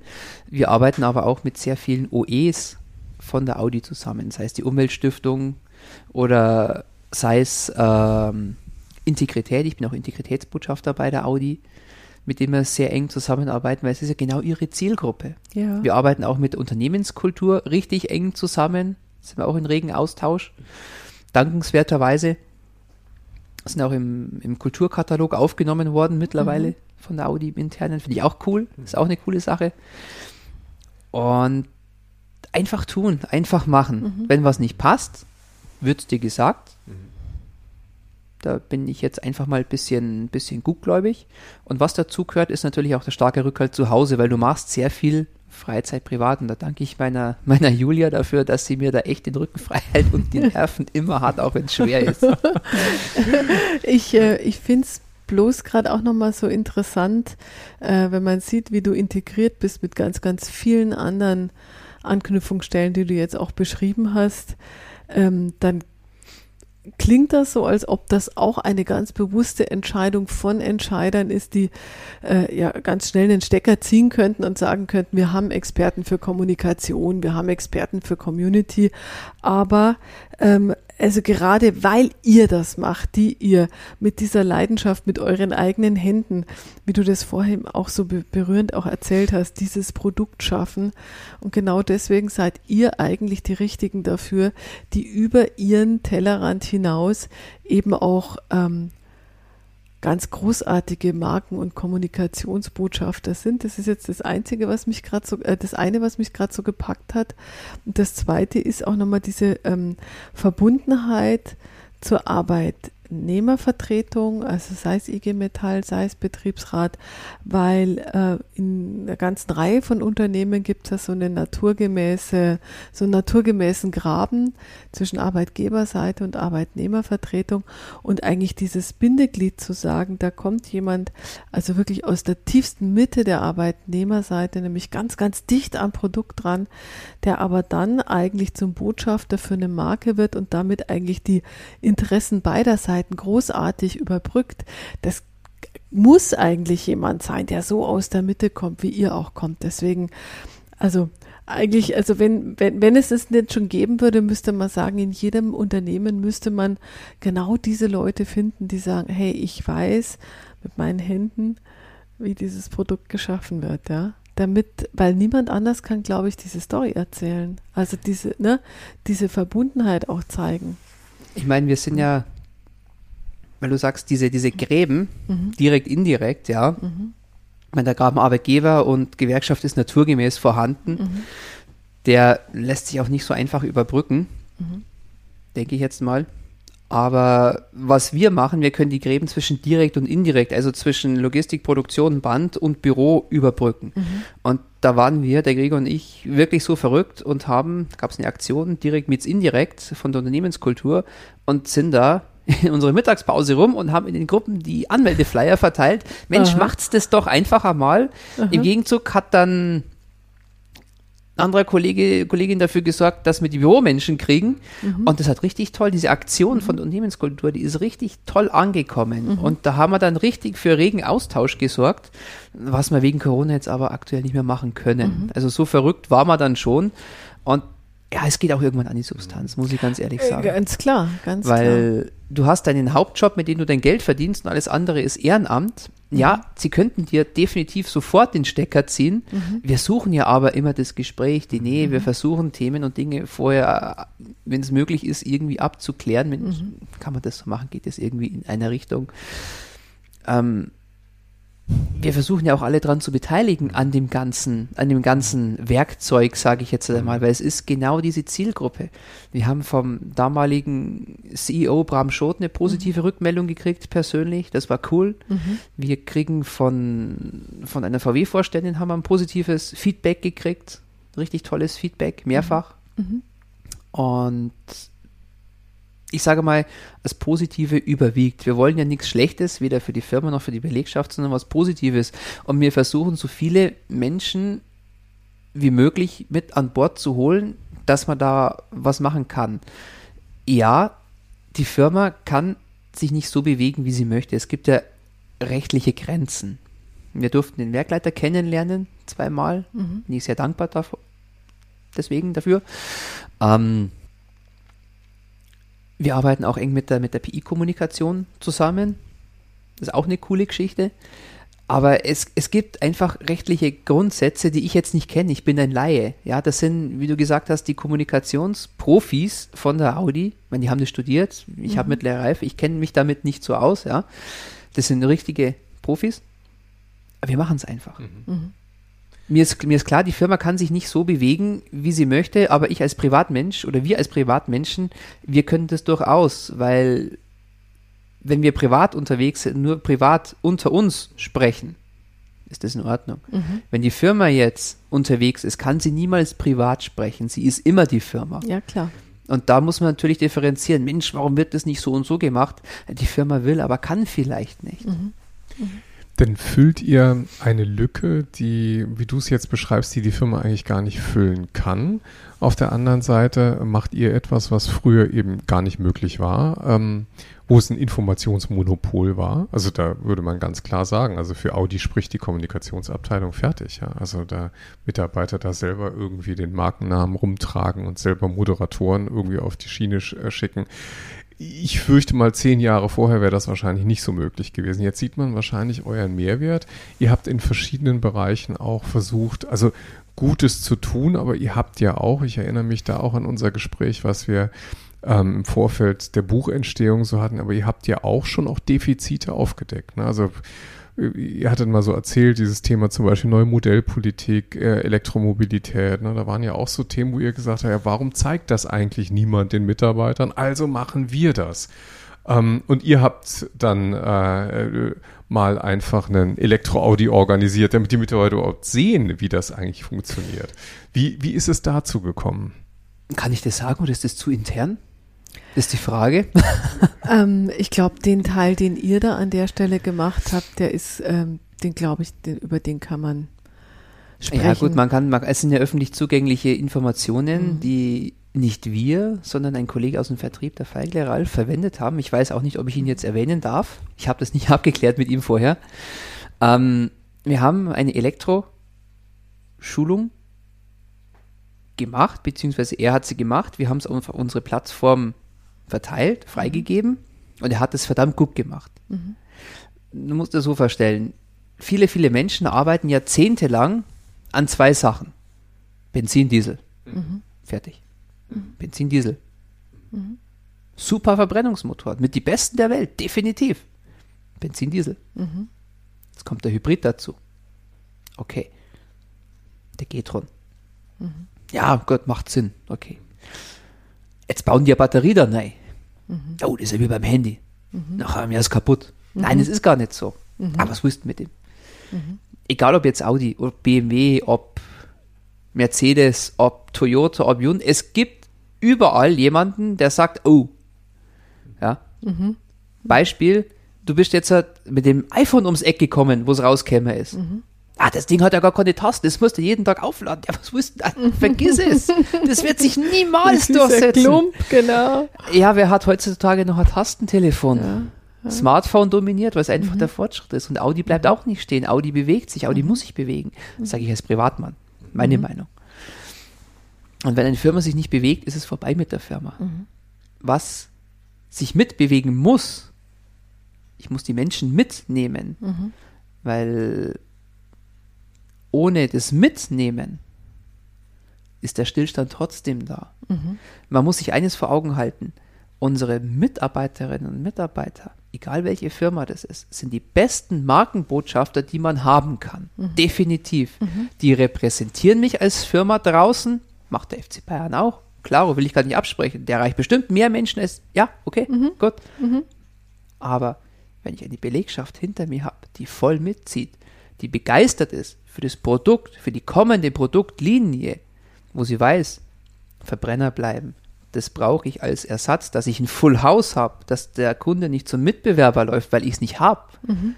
Wir arbeiten aber auch mit sehr vielen OEs von der Audi zusammen, sei es die Umweltstiftung oder sei es ähm, Integrität. Ich bin auch Integritätsbotschafter bei der Audi, mit dem wir sehr eng zusammenarbeiten, weil es ist ja genau ihre Zielgruppe. Ja. Wir arbeiten auch mit Unternehmenskultur richtig eng zusammen sind wir auch in regen Austausch. Dankenswerterweise sind auch im, im Kulturkatalog aufgenommen worden mittlerweile mhm. von der Audi im internen. Finde ich auch cool. Ist auch eine coole Sache. Und einfach tun, einfach machen. Mhm. Wenn was nicht passt, wird es dir gesagt. Da bin ich jetzt einfach mal ein bisschen, bisschen gutgläubig. Und was dazu gehört, ist natürlich auch der starke Rückhalt zu Hause, weil du machst sehr viel Freizeit privat. Und da danke ich meiner, meiner Julia dafür, dass sie mir da echt den Rücken frei hält und die Nerven immer hat, auch wenn es schwer ist. ich äh, ich finde es bloß gerade auch nochmal so interessant, äh, wenn man sieht, wie du integriert bist mit ganz, ganz vielen anderen Anknüpfungsstellen, die du jetzt auch beschrieben hast, ähm, dann klingt das so, als ob das auch eine ganz bewusste Entscheidung von Entscheidern ist, die äh, ja ganz schnell einen Stecker ziehen könnten und sagen könnten, wir haben Experten für Kommunikation, wir haben Experten für Community, aber ähm, also gerade weil ihr das macht, die ihr mit dieser Leidenschaft, mit euren eigenen Händen, wie du das vorhin auch so berührend auch erzählt hast, dieses Produkt schaffen. Und genau deswegen seid ihr eigentlich die Richtigen dafür, die über ihren Tellerrand hinaus eben auch ähm, ganz großartige Marken- und Kommunikationsbotschafter sind. Das ist jetzt das Einzige, was mich gerade so, äh, das eine, was mich gerade so gepackt hat. Und das zweite ist auch nochmal diese ähm, Verbundenheit zur Arbeitnehmervertretung, also sei es IG Metall, sei es Betriebsrat, weil äh, in einer ganzen Reihe von Unternehmen gibt es so eine naturgemäße, so einen naturgemäßen Graben zwischen Arbeitgeberseite und Arbeitnehmervertretung. Und eigentlich dieses Bindeglied zu sagen, da kommt jemand also wirklich aus der tiefsten Mitte der Arbeitnehmerseite, nämlich ganz, ganz dicht am Produkt dran, der aber dann eigentlich zum Botschafter für eine Marke wird und damit eigentlich die Interessen beider Seiten großartig überbrückt. Das muss eigentlich jemand sein, der so aus der Mitte kommt, wie ihr auch kommt. Deswegen, also eigentlich, also wenn, wenn, wenn es es nicht schon geben würde, müsste man sagen, in jedem Unternehmen müsste man genau diese Leute finden, die sagen, hey, ich weiß mit meinen Händen, wie dieses Produkt geschaffen wird, ja. Damit, weil niemand anders kann, glaube ich, diese Story erzählen. Also diese, ne, diese Verbundenheit auch zeigen. Ich meine, wir sind ja weil du sagst, diese, diese Gräben, mhm. direkt, indirekt, ja. Mhm. Ich meine, der Graben Arbeitgeber und Gewerkschaft ist naturgemäß vorhanden. Mhm. Der lässt sich auch nicht so einfach überbrücken, mhm. denke ich jetzt mal. Aber was wir machen, wir können die Gräben zwischen direkt und indirekt, also zwischen Logistik, Produktion, Band und Büro überbrücken. Mhm. Und da waren wir, der Gregor und ich, wirklich so verrückt und haben, gab es eine Aktion, direkt mit indirekt von der Unternehmenskultur und sind da in unsere Mittagspause rum und haben in den Gruppen die Anmeldeflyer verteilt. Mensch, Aha. macht's das doch einfacher mal. Aha. Im Gegenzug hat dann ein anderer Kollege, Kollegin dafür gesorgt, dass wir die Büromenschen kriegen. Mhm. Und das hat richtig toll, diese Aktion mhm. von der Unternehmenskultur, die ist richtig toll angekommen. Mhm. Und da haben wir dann richtig für regen Austausch gesorgt, was wir wegen Corona jetzt aber aktuell nicht mehr machen können. Mhm. Also so verrückt war man dann schon. Und ja, es geht auch irgendwann an die Substanz, muss ich ganz ehrlich äh, sagen. Ganz klar, ganz Weil klar. du hast deinen Hauptjob, mit dem du dein Geld verdienst und alles andere ist Ehrenamt. Mhm. Ja, sie könnten dir definitiv sofort den Stecker ziehen. Mhm. Wir suchen ja aber immer das Gespräch, die Nähe. Mhm. Wir versuchen Themen und Dinge vorher, wenn es möglich ist, irgendwie abzuklären. Mhm. Kann man das so machen? Geht das irgendwie in eine Richtung? Ähm, wir versuchen ja auch alle daran zu beteiligen an dem ganzen, an dem ganzen Werkzeug, sage ich jetzt einmal, weil es ist genau diese Zielgruppe. Wir haben vom damaligen CEO Bram Schot eine positive mhm. Rückmeldung gekriegt, persönlich. Das war cool. Mhm. Wir kriegen von, von einer VW-Vorständin haben wir ein positives Feedback gekriegt. Richtig tolles Feedback, mehrfach. Mhm. Und ich sage mal, das Positive überwiegt. Wir wollen ja nichts Schlechtes, weder für die Firma noch für die Belegschaft, sondern was Positives. Und wir versuchen, so viele Menschen wie möglich mit an Bord zu holen, dass man da was machen kann. Ja, die Firma kann sich nicht so bewegen, wie sie möchte. Es gibt ja rechtliche Grenzen. Wir durften den Werkleiter kennenlernen, zweimal. Mhm. Bin ich sehr dankbar dafür, deswegen dafür. Ähm, wir arbeiten auch eng mit der, mit der PI-Kommunikation zusammen. Das ist auch eine coole Geschichte. Aber es, es gibt einfach rechtliche Grundsätze, die ich jetzt nicht kenne. Ich bin ein Laie. Ja, das sind, wie du gesagt hast, die Kommunikationsprofis von der Audi. Ich meine, die haben das studiert. Ich mhm. habe mittlere Reife. Ich kenne mich damit nicht so aus. Ja, das sind richtige Profis. Aber wir machen es einfach. Mhm. Mhm mir ist, mir ist klar, die Firma kann sich nicht so bewegen, wie sie möchte, aber ich als Privatmensch oder wir als Privatmenschen, wir können das durchaus, weil wenn wir privat unterwegs sind, nur privat unter uns sprechen, ist das in Ordnung. Mhm. Wenn die Firma jetzt unterwegs ist, kann sie niemals privat sprechen. Sie ist immer die Firma. Ja, klar. Und da muss man natürlich differenzieren. Mensch, warum wird das nicht so und so gemacht? Die Firma will, aber kann vielleicht nicht. Mhm. Mhm. Denn füllt ihr eine Lücke, die, wie du es jetzt beschreibst, die die Firma eigentlich gar nicht füllen kann? Auf der anderen Seite macht ihr etwas, was früher eben gar nicht möglich war, ähm, wo es ein Informationsmonopol war. Also da würde man ganz klar sagen, also für Audi spricht die Kommunikationsabteilung fertig. Ja? Also da Mitarbeiter da selber irgendwie den Markennamen rumtragen und selber Moderatoren irgendwie auf die Schiene äh, schicken ich fürchte mal, zehn Jahre vorher wäre das wahrscheinlich nicht so möglich gewesen. Jetzt sieht man wahrscheinlich euren Mehrwert. Ihr habt in verschiedenen Bereichen auch versucht, also Gutes zu tun, aber ihr habt ja auch, ich erinnere mich da auch an unser Gespräch, was wir ähm, im Vorfeld der Buchentstehung so hatten, aber ihr habt ja auch schon auch Defizite aufgedeckt. Ne? Also ihr hattet mal so erzählt, dieses Thema zum Beispiel neue Modellpolitik, äh, Elektromobilität, ne, da waren ja auch so Themen, wo ihr gesagt habt, ja, warum zeigt das eigentlich niemand den Mitarbeitern? Also machen wir das. Ähm, und ihr habt dann äh, mal einfach einen Elektro-Audi organisiert, damit die Mitarbeiter überhaupt sehen, wie das eigentlich funktioniert. Wie, wie ist es dazu gekommen? Kann ich das sagen oder ist das zu intern? Ist die Frage. ähm, ich glaube, den Teil, den ihr da an der Stelle gemacht habt, der ist, ähm, den glaube ich, den, über den kann man sprechen. Ja gut, man kann, man, es sind ja öffentlich zugängliche Informationen, mhm. die nicht wir, sondern ein Kollege aus dem Vertrieb, der Feigle Ralf, verwendet haben. Ich weiß auch nicht, ob ich ihn jetzt erwähnen darf. Ich habe das nicht abgeklärt mit ihm vorher. Ähm, wir haben eine Elektro-Schulung gemacht, beziehungsweise er hat sie gemacht. Wir haben es auf unsere Plattform verteilt, freigegeben und er hat es verdammt gut gemacht. Mhm. Du musst dir so vorstellen, viele, viele Menschen arbeiten jahrzehntelang an zwei Sachen. Benzin, Diesel. Mhm. Fertig. Mhm. Benzin, Diesel. Mhm. Super Verbrennungsmotor, mit die besten der Welt, definitiv. Benzin, Diesel. Mhm. Jetzt kommt der Hybrid dazu. Okay. Der Getron. Mhm. Ja, Gott, macht Sinn. Okay. Jetzt bauen die eine Batterie da rein. Mhm. Oh, das ist ja wie beim Handy. Mhm. Nach einem Jahr ist kaputt. Nein, es ist gar nicht so. Aber was du mit dem? Egal ob jetzt Audi oder BMW, ob Mercedes, ob Toyota, ob Hyundai, es gibt überall jemanden, der sagt, oh, ja. Mhm. Beispiel, du bist jetzt halt mit dem iPhone ums Eck gekommen, wo es rauskäme ist. Mhm. Ah, das Ding hat ja gar keine Tasten, das musst du jeden Tag aufladen. Ja, was willst du? Ah, vergiss es. Das wird sich niemals durchsetzen. Klump, genau. Ja, wer hat heutzutage noch ein Tastentelefon? Ja, ja. Smartphone dominiert, weil es einfach mhm. der Fortschritt ist. Und Audi bleibt auch nicht stehen. Audi bewegt sich, Audi mhm. muss sich bewegen. Das sage ich als Privatmann. Meine mhm. Meinung. Und wenn eine Firma sich nicht bewegt, ist es vorbei mit der Firma. Mhm. Was sich mitbewegen muss, ich muss die Menschen mitnehmen, mhm. weil ohne das Mitnehmen ist der Stillstand trotzdem da. Mhm. Man muss sich eines vor Augen halten. Unsere Mitarbeiterinnen und Mitarbeiter, egal welche Firma das ist, sind die besten Markenbotschafter, die man haben kann. Mhm. Definitiv. Mhm. Die repräsentieren mich als Firma draußen, Macht der FC Bayern auch. Klaro, will ich gar nicht absprechen. Der erreicht bestimmt mehr Menschen als. Ja, okay, mhm. gut. Mhm. Aber wenn ich eine Belegschaft hinter mir habe, die voll mitzieht, die begeistert ist für das Produkt, für die kommende Produktlinie, wo sie weiß, Verbrenner bleiben, das brauche ich als Ersatz, dass ich ein Full House habe, dass der Kunde nicht zum Mitbewerber läuft, weil ich es nicht habe. Mhm.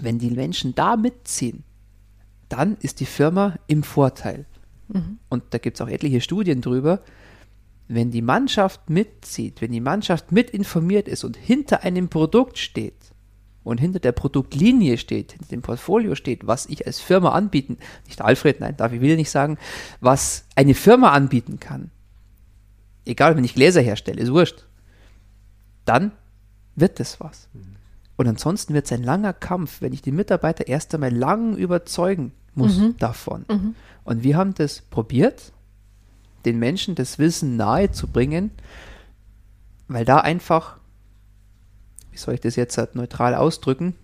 Wenn die Menschen da mitziehen, dann ist die Firma im Vorteil. Mhm. Und da gibt es auch etliche Studien drüber. Wenn die Mannschaft mitzieht, wenn die Mannschaft mit informiert ist und hinter einem Produkt steht und hinter der Produktlinie steht, hinter dem Portfolio steht, was ich als Firma anbieten, nicht Alfred, nein, darf ich wieder nicht sagen, was eine Firma anbieten kann, egal, wenn ich Gläser herstelle, ist wurscht, dann wird das was. Und ansonsten wird es ein langer Kampf, wenn ich die Mitarbeiter erst einmal lang überzeugen muss mhm. davon. Mhm. Und wir haben das probiert, den Menschen das Wissen nahe zu bringen, weil da einfach, wie soll ich das jetzt halt neutral ausdrücken,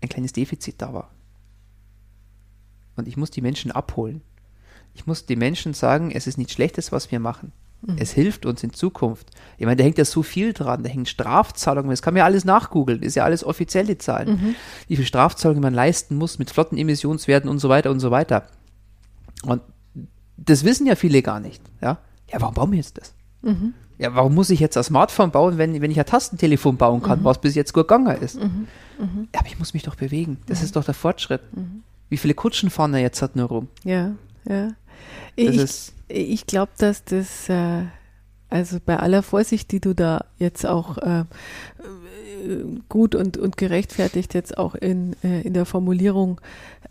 ein kleines Defizit da war. Und ich muss die Menschen abholen. Ich muss den Menschen sagen, es ist nichts Schlechtes, was wir machen. Mhm. Es hilft uns in Zukunft. Ich meine, da hängt ja so viel dran. Da hängen Strafzahlungen. Das kann man ja alles nachgoogeln. Das ist ja alles offizielle Zahlen. Mhm. Wie viel Strafzahlungen man leisten muss mit flotten Emissionswerten und so weiter und so weiter. Und das wissen ja viele gar nicht. Ja, ja warum bauen wir jetzt das? Mhm. Ja, warum muss ich jetzt ein Smartphone bauen, wenn, wenn ich ein Tastentelefon bauen kann, mhm. was bis jetzt gut gegangen ist? Mhm. Mhm. Ja, aber ich muss mich doch bewegen. Das ist doch der Fortschritt. Wie viele Kutschen fahren da jetzt halt nur rum? Ja, ja. Ich, ich glaube, dass das, äh, also bei aller Vorsicht, die du da jetzt auch äh, gut und, und gerechtfertigt jetzt auch in, äh, in der Formulierung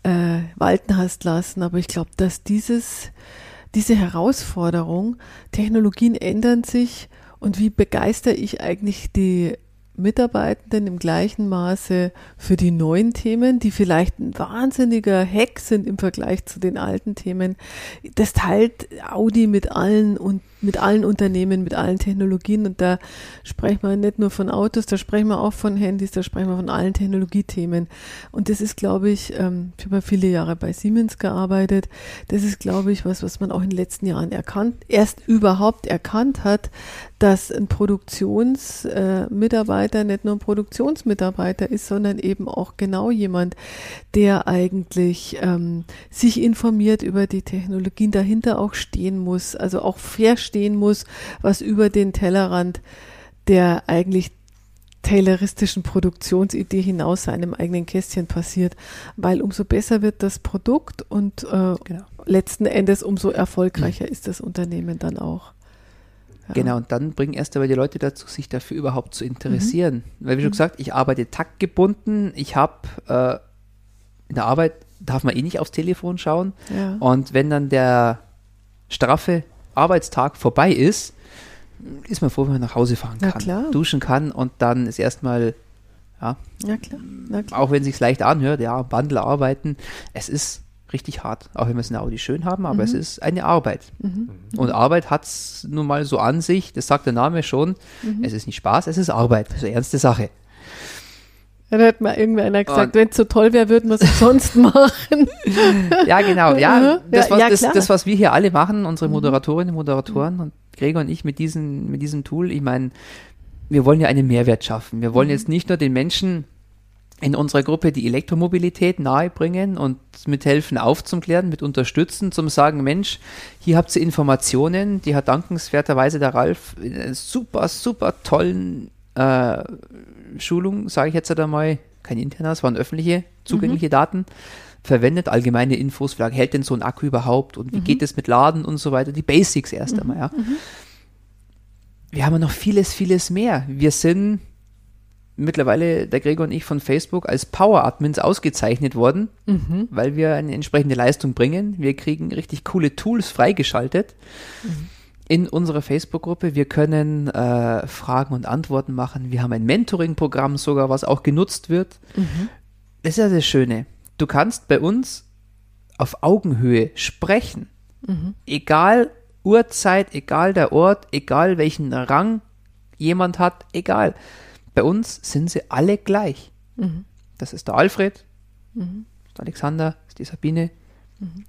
äh, walten hast lassen, aber ich glaube, dass dieses, diese Herausforderung, Technologien ändern sich und wie begeister ich eigentlich die Mitarbeitenden im gleichen Maße für die neuen Themen, die vielleicht ein wahnsinniger Hack sind im Vergleich zu den alten Themen. Das teilt Audi mit allen und mit allen Unternehmen, mit allen Technologien. Und da sprechen wir nicht nur von Autos, da sprechen wir auch von Handys, da sprechen wir von allen Technologiethemen. Und das ist, glaube ich, ähm, ich habe viele Jahre bei Siemens gearbeitet. Das ist, glaube ich, was, was man auch in den letzten Jahren erkannt, erst überhaupt erkannt hat, dass ein Produktionsmitarbeiter äh, nicht nur ein Produktionsmitarbeiter ist, sondern eben auch genau jemand, der eigentlich ähm, sich informiert über die Technologien, dahinter auch stehen muss, also auch verstehen muss, was über den Tellerrand der eigentlich tayloristischen Produktionsidee hinaus seinem eigenen Kästchen passiert, weil umso besser wird das Produkt und äh, genau. letzten Endes umso erfolgreicher mhm. ist das Unternehmen dann auch. Ja. Genau, und dann bringen erst einmal die Leute dazu, sich dafür überhaupt zu interessieren. Mhm. Weil, wie schon mhm. gesagt, ich arbeite taktgebunden, ich habe äh, in der Arbeit darf man eh nicht aufs Telefon schauen. Ja. Und wenn dann der straffe Arbeitstag vorbei ist, ist man froh, wenn man nach Hause fahren kann, duschen kann und dann ist erstmal, ja, ja klar. klar. auch wenn es sich leicht anhört, ja, Bundle arbeiten, es ist richtig hart, auch wenn wir es in Audi schön haben, aber mhm. es ist eine Arbeit. Mhm. Und Arbeit hat es nun mal so an sich, das sagt der Name schon, mhm. es ist nicht Spaß, es ist Arbeit, das ist eine ernste Sache. Dann hat mal irgendeiner gesagt, wenn es so toll wäre, würden wir es sonst machen. ja, genau. Ja, das, was, ja, das, das, was wir hier alle machen, unsere mhm. Moderatorinnen und Moderatoren und Gregor und ich mit, diesen, mit diesem Tool, ich meine, wir wollen ja einen Mehrwert schaffen. Wir wollen mhm. jetzt nicht nur den Menschen in unserer Gruppe die Elektromobilität nahebringen und mithelfen aufzuklären, mit unterstützen, zum sagen, Mensch, hier habt ihr Informationen, die hat dankenswerterweise der Ralf in einer super, super tollen äh, Schulung, sage ich jetzt einmal, kein internes, waren öffentliche, zugängliche mhm. Daten, verwendet, allgemeine Infos, wie lange hält denn so ein Akku überhaupt und wie mhm. geht es mit Laden und so weiter, die Basics erst mhm. einmal, ja. Mhm. Wir haben noch vieles, vieles mehr. Wir sind mittlerweile, der Gregor und ich von Facebook, als Power-Admins ausgezeichnet worden, mhm. weil wir eine entsprechende Leistung bringen. Wir kriegen richtig coole Tools freigeschaltet. Mhm in unserer Facebook-Gruppe. Wir können äh, Fragen und Antworten machen. Wir haben ein Mentoring-Programm sogar, was auch genutzt wird. Mhm. Das ist ja das Schöne. Du kannst bei uns auf Augenhöhe sprechen. Mhm. Egal Uhrzeit, egal der Ort, egal welchen Rang jemand hat, egal. Bei uns sind sie alle gleich. Mhm. Das ist der Alfred, mhm. der Alexander, das ist die Sabine. Mhm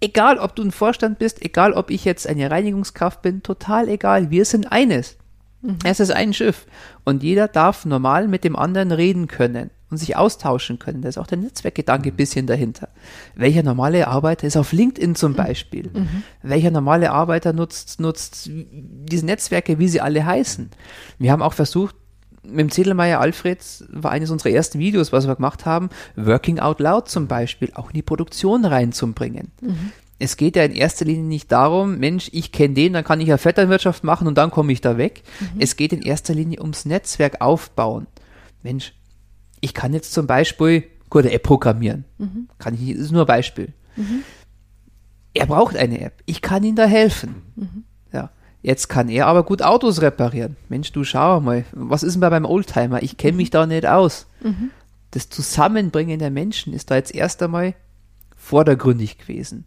egal ob du ein Vorstand bist, egal ob ich jetzt eine Reinigungskraft bin, total egal. Wir sind eines. Mhm. Es ist ein Schiff. Und jeder darf normal mit dem anderen reden können und sich austauschen können. Da ist auch der Netzwerkgedanke ein mhm. bisschen dahinter. Welcher normale Arbeiter ist auf LinkedIn zum mhm. Beispiel? Mhm. Welcher normale Arbeiter nutzt, nutzt diese Netzwerke, wie sie alle heißen? Wir haben auch versucht, mit dem Zedelmeier Alfred war eines unserer ersten Videos, was wir gemacht haben, Working Out Loud zum Beispiel, auch in die Produktion reinzubringen. Mhm. Es geht ja in erster Linie nicht darum, Mensch, ich kenne den, dann kann ich ja Vetternwirtschaft machen und dann komme ich da weg. Mhm. Es geht in erster Linie ums Netzwerk aufbauen. Mensch, ich kann jetzt zum Beispiel gute App programmieren. Mhm. Kann ich, das ist nur ein Beispiel. Mhm. Er braucht eine App. Ich kann ihm da helfen. Jetzt kann er aber gut Autos reparieren. Mensch, du schau mal, was ist denn bei meinem Oldtimer? Ich kenne mich mhm. da nicht aus. Mhm. Das Zusammenbringen der Menschen ist da jetzt erst einmal vordergründig gewesen.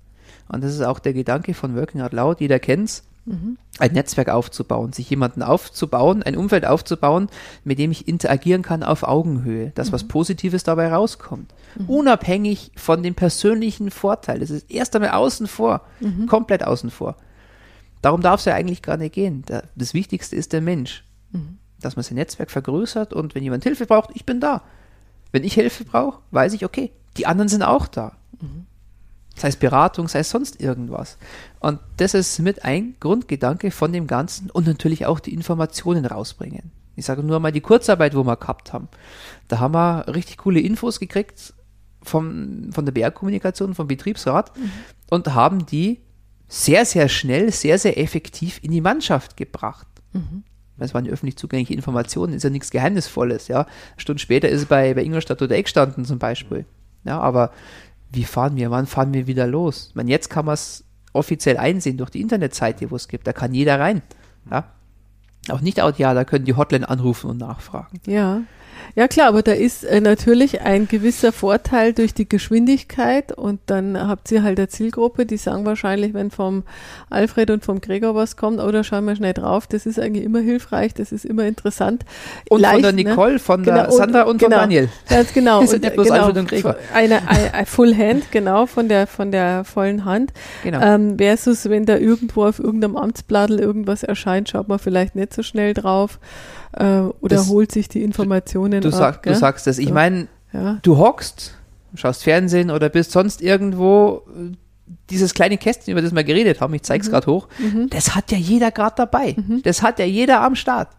Und das ist auch der Gedanke von Working Out Loud, jeder kennt's, mhm. ein Netzwerk aufzubauen, sich jemanden aufzubauen, ein Umfeld aufzubauen, mit dem ich interagieren kann auf Augenhöhe, dass mhm. was Positives dabei rauskommt. Mhm. Unabhängig von dem persönlichen Vorteil. Das ist erst einmal außen vor, mhm. komplett außen vor. Darum darf es ja eigentlich gar nicht gehen. Das Wichtigste ist der Mensch. Mhm. Dass man sein Netzwerk vergrößert und wenn jemand Hilfe braucht, ich bin da. Wenn ich Hilfe brauche, weiß ich, okay, die anderen sind auch da. Mhm. Sei es Beratung, sei es sonst irgendwas. Und das ist mit ein Grundgedanke von dem Ganzen und natürlich auch die Informationen rausbringen. Ich sage nur mal die Kurzarbeit, wo wir gehabt haben. Da haben wir richtig coole Infos gekriegt vom, von der BR-Kommunikation, vom Betriebsrat mhm. und haben die sehr, sehr schnell, sehr, sehr effektiv in die Mannschaft gebracht. Mhm. Das waren öffentlich zugängliche Informationen, ist ja nichts Geheimnisvolles, ja. Stunden später ist es bei, bei Ingolstadt oder Eck standen zum Beispiel. Ja, aber wie fahren wir? Wann fahren wir wieder los? Ich meine, jetzt kann man es offiziell einsehen durch die Internetseite, wo es gibt. Da kann jeder rein. Ja. Auch nicht Audio, da können die Hotline anrufen und nachfragen. Ja. Ja klar, aber da ist äh, natürlich ein gewisser Vorteil durch die Geschwindigkeit und dann habt ihr halt eine Zielgruppe, die sagen wahrscheinlich, wenn vom Alfred und vom Gregor was kommt, oh, da schauen wir schnell drauf, das ist eigentlich immer hilfreich, das ist immer interessant. Und Leicht, von der ne? Nicole, von Genau, der Sandra und, genau, von Daniel. Ganz genau. Das sind ja bloß genau, Alfred und Gregor. Eine, eine, eine Full Hand, genau, von der, von der vollen Hand. Genau. Ähm, versus, wenn da irgendwo auf irgendeinem Amtsbladel irgendwas erscheint, schaut man vielleicht nicht so schnell drauf äh, oder Das- holt sich die Informationen du, ab, sag, du sagst das. Ich So. meine, Ja, du hockst, schaust Fernsehen oder bist sonst irgendwo äh, dieses kleine Kästchen, über das wir geredet haben, ich zeig's grad hoch, das hat ja jeder gerade dabei. Das hat ja jeder am Start.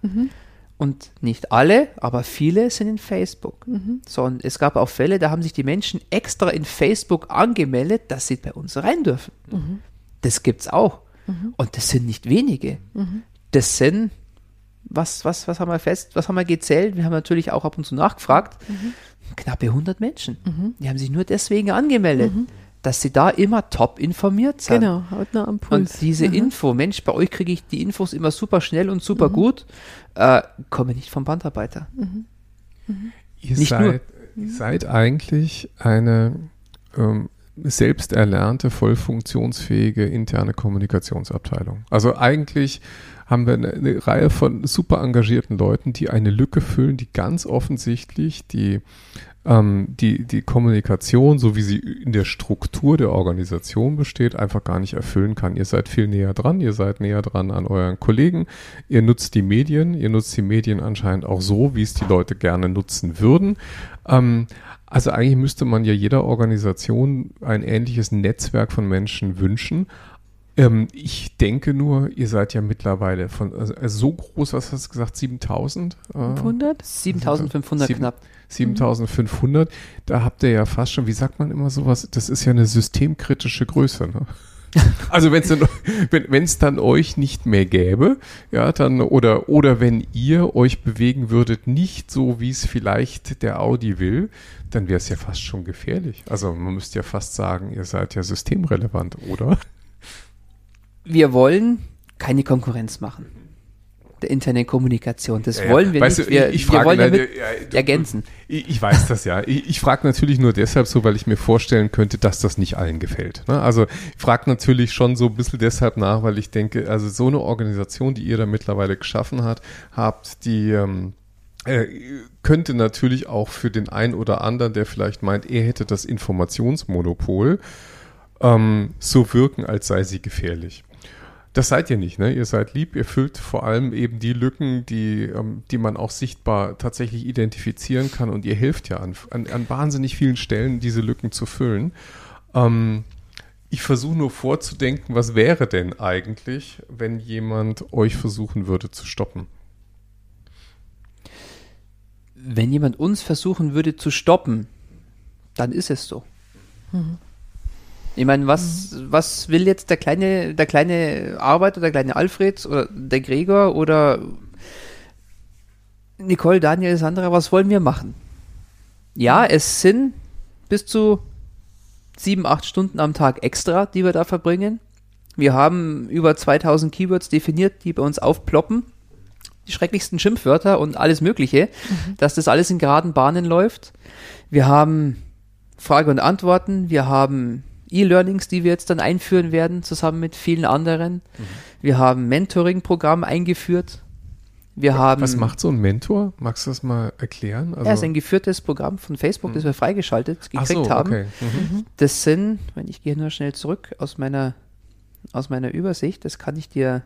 Und nicht alle, aber viele sind in Facebook. So, und es gab auch Fälle, da haben sich die Menschen extra in Facebook angemeldet, dass sie bei uns rein dürfen. Das gibt's auch. Und das sind nicht wenige. Das sind, was, was, was haben wir fest, was haben wir gezählt? Wir haben natürlich auch ab und zu nachgefragt. Knappe 100 Menschen. Die haben sich nur deswegen angemeldet, dass sie da immer top informiert sind. genau, haut noch am Puls. Und diese Mhm. Info, Mensch, bei euch kriege ich die Infos immer super schnell und super gut, äh, komme nicht vom Bandarbeiter. Ihr Nicht seid, nur. ihr seid eigentlich eine ähm, selbst erlernte, voll funktionsfähige interne Kommunikationsabteilung. Also eigentlich haben wir eine, eine Reihe von super engagierten Leuten, die eine Lücke füllen, die ganz offensichtlich die, ähm, die, die Kommunikation, so wie sie in der Struktur der Organisation besteht, einfach gar nicht erfüllen kann. Ihr seid viel näher dran, ihr seid näher dran an euren Kollegen, ihr nutzt die Medien, ihr nutzt die Medien anscheinend auch so, wie es die Leute gerne nutzen würden. Ähm, also eigentlich müsste man ja jeder Organisation ein ähnliches Netzwerk von Menschen wünschen. Ähm, ich denke nur, ihr seid ja mittlerweile von also so groß, was hast du gesagt, 7000? Äh, 500? 7500 Sieben- knapp. 7500. Da habt ihr ja fast schon, wie sagt man immer sowas? Das ist ja eine systemkritische Größe. Ne? Also wenn's dann, wenn es dann euch nicht mehr gäbe, ja, dann oder oder wenn ihr euch bewegen würdet, nicht so wie es vielleicht der Audi will, dann wäre es ja fast schon gefährlich. Also man müsste ja fast sagen, ihr seid ja systemrelevant, oder? Wir wollen keine Konkurrenz machen. Der internen Kommunikation. Das Ja, wollen wir Weißt nicht. du, Wir, ich- wir frage, wollen nein, damit ja, du- ergänzen. Ich, ich weiß das ja. Ich, ich frage natürlich nur deshalb so, weil ich mir vorstellen könnte, dass das nicht allen gefällt. Ne? Also ich frage natürlich schon so ein bisschen deshalb nach, weil ich denke, also so eine Organisation, die ihr da mittlerweile geschaffen hat, habt, die ähm, äh, könnte natürlich auch für den einen oder anderen, der vielleicht meint, er hätte das Informationsmonopol, ähm, so wirken, als sei sie gefährlich. Das seid ihr nicht, ne? Ihr seid lieb, ihr füllt vor allem eben die Lücken, die, ähm, die man auch sichtbar tatsächlich identifizieren kann und ihr helft ja an, an, an wahnsinnig vielen Stellen, diese Lücken zu füllen. Ähm, ich versuche nur vorzudenken, was wäre denn eigentlich, wenn jemand euch versuchen würde zu stoppen? Wenn jemand uns versuchen würde zu stoppen, dann ist es so. Ich meine, was, was will jetzt der kleine, der kleine Arbeiter, der kleine Alfred oder der Gregor oder Nicole, Daniel, Sandra, was wollen wir machen? Ja, es sind bis zu sieben, acht Stunden am Tag extra, die wir da verbringen. Wir haben über 2000 Keywords definiert, die bei uns aufploppen. Die schrecklichsten Schimpfwörter und alles Mögliche, dass das alles in geraden Bahnen läuft. Wir haben Frage und Antworten. Wir haben E-Learnings, die wir jetzt dann einführen werden, zusammen mit vielen anderen. Wir haben Mentoring-Programm eingeführt. Wir haben, Was macht so ein Mentor? Magst du das mal erklären? Also, ja, ist ein geführtes Programm von Facebook, das wir freigeschaltet ach gekriegt so, haben. okay. Mhm. Das sind, wenn ich gehe nur schnell zurück aus meiner, aus meiner Übersicht, das kann ich dir,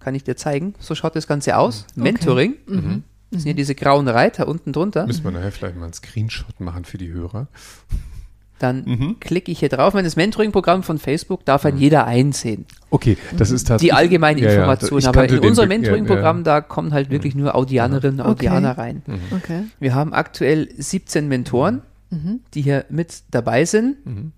kann ich dir zeigen. So schaut das Ganze aus. Mentoring. Mhm. Das sind ja diese grauen Reiter unten drunter. Müssen wir nachher vielleicht mal einen Screenshot machen für die Hörer. Dann Mhm. klicke ich hier drauf. Wenn das Mentoring-Programm von Facebook darf ein jeder einsehen. Okay, das ist tatsächlich. Die allgemeine Ja, ja, Information. ich aber in unserem ja, Mentoring-Programm, ja. da kommen halt wirklich nur Audianerinnen und Okay. Audianer rein. Okay. Wir haben aktuell 17 Mentoren, die hier mit dabei sind. Mhm.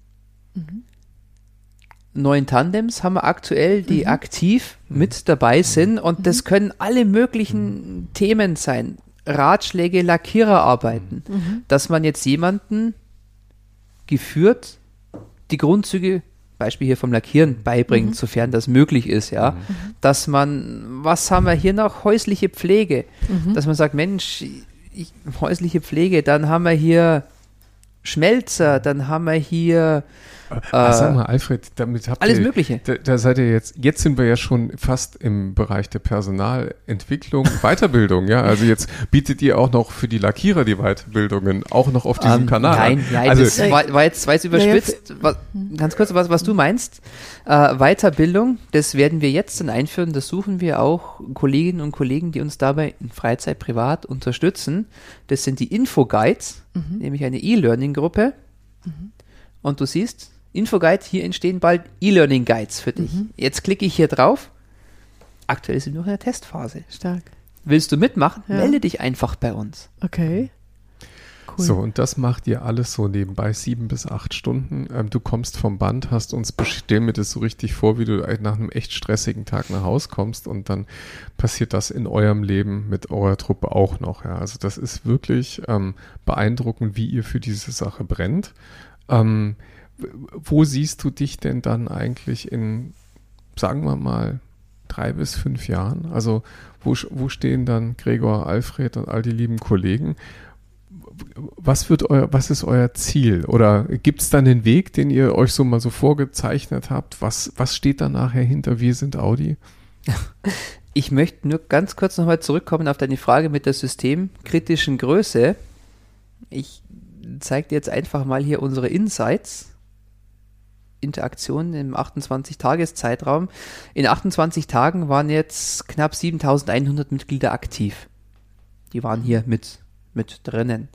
Neun Tandems haben wir aktuell, die aktiv mit dabei sind. Und das können alle möglichen Themen sein. Ratschläge, Lackiererarbeiten. Dass man jetzt jemanden geführt die Grundzüge Beispiel hier vom Lackieren beibringen, Mhm. sofern das möglich ist, ja. Dass man, was haben wir hier noch? Häusliche Pflege. Mhm. Dass man sagt, Mensch, ich, häusliche Pflege, dann haben wir hier Schmelzer, dann haben wir hier äh, sag mal, Alfred, damit habt alles ihr, Mögliche. Da, da seid ihr jetzt, jetzt sind wir ja schon fast im Bereich der Personalentwicklung, Weiterbildung, ja. Also jetzt bietet ihr auch noch für die Lackierer die Weiterbildungen auch noch auf diesem Ähm, Kanal. Nein, nein, also, das war, war jetzt, war jetzt überspitzt. was, ganz kurz, was, was du meinst. Äh, Weiterbildung, das werden wir jetzt dann einführen. Das suchen wir auch Kolleginnen und Kollegen, die uns dabei in Freizeit, privat unterstützen. Das sind die Infoguides, nämlich eine E-Learning-Gruppe. Und du siehst, Infoguide, hier entstehen bald E-Learning Guides für dich. Jetzt klicke ich hier drauf. Aktuell sind wir noch in der Testphase. Stark. Willst du mitmachen? Ja. Melde dich einfach bei uns. Okay. Cool. So, und das macht ihr alles so nebenbei, sieben bis acht Stunden. Ähm, du kommst vom Band, hast uns, stell mir das so richtig vor, wie du nach einem echt stressigen Tag nach Hause kommst und dann passiert das in eurem Leben mit eurer Truppe auch noch. Ja. Also das ist wirklich ähm, beeindruckend, wie ihr für diese Sache brennt. Ähm, wo siehst du dich denn dann eigentlich in, sagen wir mal, drei bis fünf Jahren? Also wo, wo stehen dann Gregor, Alfred und all die lieben Kollegen? was wird euer, was ist euer Ziel? Oder gibt es dann den Weg, den ihr euch so mal so vorgezeichnet habt? Was, was steht da nachher hinter Wir sind Audi? Ich möchte nur ganz kurz nochmal zurückkommen auf deine Frage mit der systemkritischen Größe. Ich zeige dir jetzt einfach mal hier unsere Insights. Interaktion im 28-Tages-Zeitraum. In 28 Tagen waren jetzt knapp 7100 Mitglieder aktiv. Die waren hier mit, mit drinnen.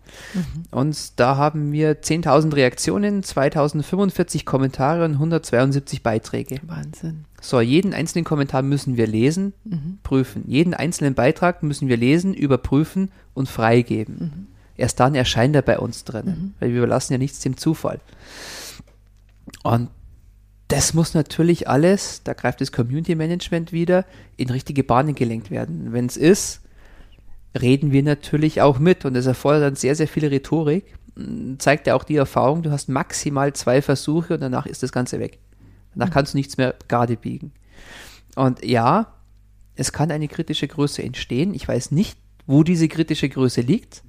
Und da haben wir 10.000 Reaktionen, 2045 Kommentare und 172 Beiträge. Wahnsinn. So, jeden einzelnen Kommentar müssen wir lesen, Mhm. prüfen. Jeden einzelnen Beitrag müssen wir lesen, überprüfen und freigeben. Mhm. Erst dann erscheint er bei uns drin, weil wir überlassen ja nichts dem Zufall. Und das muss natürlich alles, da greift das Community Management wieder, in richtige Bahnen gelenkt werden. Wenn es ist, reden wir natürlich auch mit und das erfordert dann sehr, sehr viel Rhetorik. Mm, Zeigt ja auch die Erfahrung, du hast maximal zwei Versuche und danach ist das Ganze weg. Danach kannst du nichts mehr gerade biegen. Und ja, es kann eine kritische Größe entstehen. Ich weiß nicht, wo diese kritische Größe liegt.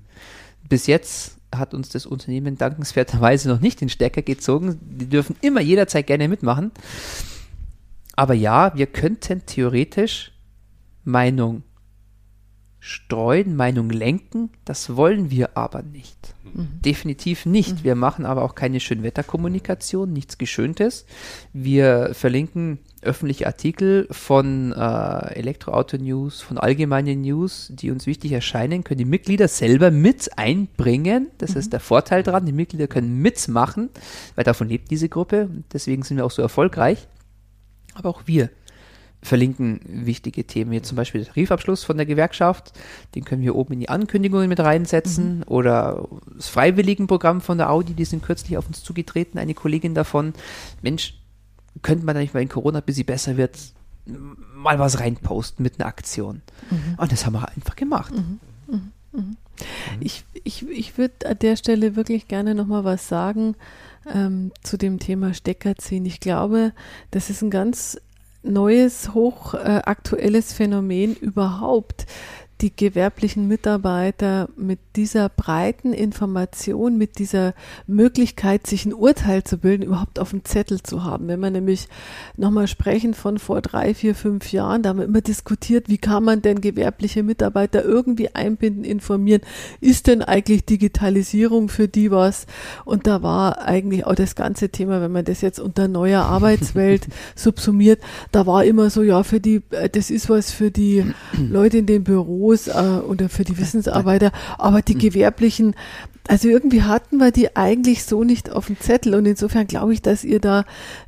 Bis jetzt hat uns das Unternehmen dankenswerterweise noch nicht den Stecker gezogen. Die dürfen immer jederzeit gerne mitmachen. Aber ja, wir könnten theoretisch Meinung streuen, Meinung lenken. Das wollen wir aber nicht. Definitiv nicht. Wir machen aber auch keine Schönwetterkommunikation, nichts Geschöntes. Wir verlinken öffentliche Artikel von äh, Elektroauto-News, von allgemeinen News, die uns wichtig erscheinen, können die Mitglieder selber mit einbringen. Das ist der Vorteil dran. Die Mitglieder können mitmachen, weil davon lebt diese Gruppe. Deswegen sind wir auch so erfolgreich. Aber auch wir verlinken wichtige Themen, wie zum Beispiel der Tarifabschluss von der Gewerkschaft, den können wir oben in die Ankündigungen mit reinsetzen. Oder das Freiwilligenprogramm von der Audi, die sind kürzlich auf uns zugetreten, eine Kollegin davon, Mensch, könnte man da nicht mal in Corona, bis sie besser wird, mal was reinposten mit einer Aktion. Und das haben wir einfach gemacht. Ich, ich, ich würde an der Stelle wirklich gerne nochmal was sagen ähm, zu dem Thema Stecker ziehen. Ich glaube, das ist ein ganz neues, hochaktuelles Phänomen überhaupt, die gewerblichen Mitarbeiter mit dieser breiten Information, mit dieser Möglichkeit, sich ein Urteil zu bilden, überhaupt auf dem Zettel zu haben. Wenn wir nämlich nochmal sprechen von vor drei, vier, fünf Jahren, da haben wir immer diskutiert, wie kann man denn gewerbliche Mitarbeiter irgendwie einbinden, informieren, ist denn eigentlich Digitalisierung für die was? Und da war eigentlich auch das ganze Thema, wenn man das jetzt unter neuer Arbeitswelt subsumiert, da war immer so, ja, für die, äh, das ist was für die Leute in den Büros äh, oder für die Wissensarbeiter, aber die gewerblichen, also irgendwie hatten wir die eigentlich so nicht auf dem Zettel und insofern glaube ich, dass ihr da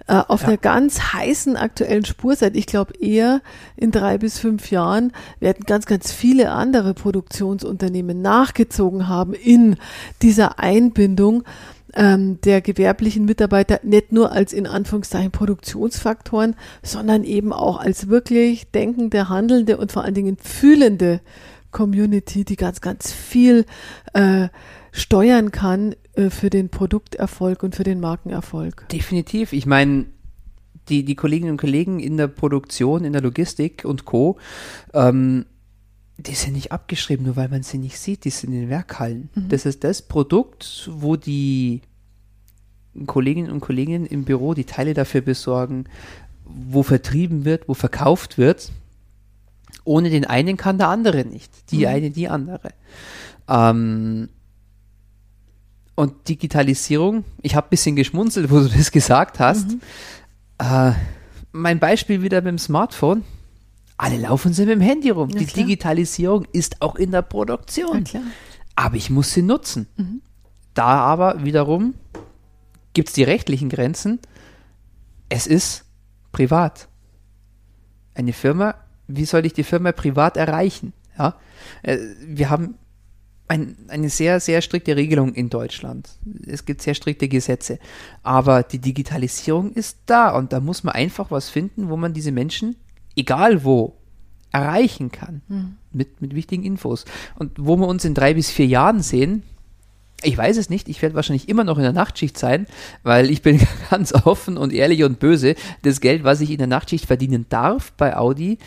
äh, auf einer ganz heißen aktuellen Spur seid. Ich glaube eher in drei bis fünf Jahren werden ganz, ganz viele andere Produktionsunternehmen nachgezogen haben in dieser Einbindung ähm, der gewerblichen Mitarbeiter nicht nur als in Anführungszeichen Produktionsfaktoren, sondern eben auch als wirklich denkende, handelnde und vor allen Dingen fühlende Community, die ganz, ganz viel äh, steuern kann äh, für den Produkterfolg und für den Markenerfolg. Definitiv. Ich meine, die, die Kolleginnen und Kollegen in der Produktion, in der Logistik und Co., ähm, die sind nicht abgeschrieben, nur weil man sie nicht sieht, die sind in den Werkhallen. Mhm. Das ist das Produkt, wo die Kolleginnen und Kollegen im Büro die Teile dafür besorgen, wo vertrieben wird, wo verkauft wird. Ohne den einen kann der andere nicht. Die mhm. eine, die andere. Ähm, und Digitalisierung, ich habe ein bisschen geschmunzelt, wo du das gesagt hast. Mhm. Äh, mein Beispiel wieder mit dem Smartphone. Alle laufen sie mit dem Handy rum. Ja, Die klar. Digitalisierung ist auch in der Produktion. Ja, aber ich muss sie nutzen. Mhm. Da aber wiederum gibt es die rechtlichen Grenzen. Es ist privat. Eine Firma, wie soll ich die Firma privat erreichen? Ja? Äh, wir haben ein, eine sehr, sehr strikte Regelung in Deutschland. Es gibt sehr strikte Gesetze. Aber die Digitalisierung ist da und da muss man einfach was finden, wo man diese Menschen, egal wo, erreichen kann. Mhm. Mit, mit wichtigen Infos. Und wo wir uns in drei bis vier Jahren sehen, ich weiß es nicht. Ich werde wahrscheinlich immer noch in der Nachtschicht sein, weil ich bin ganz offen und ehrlich und böse. Das Geld, was ich in der Nachtschicht verdienen darf bei Audi,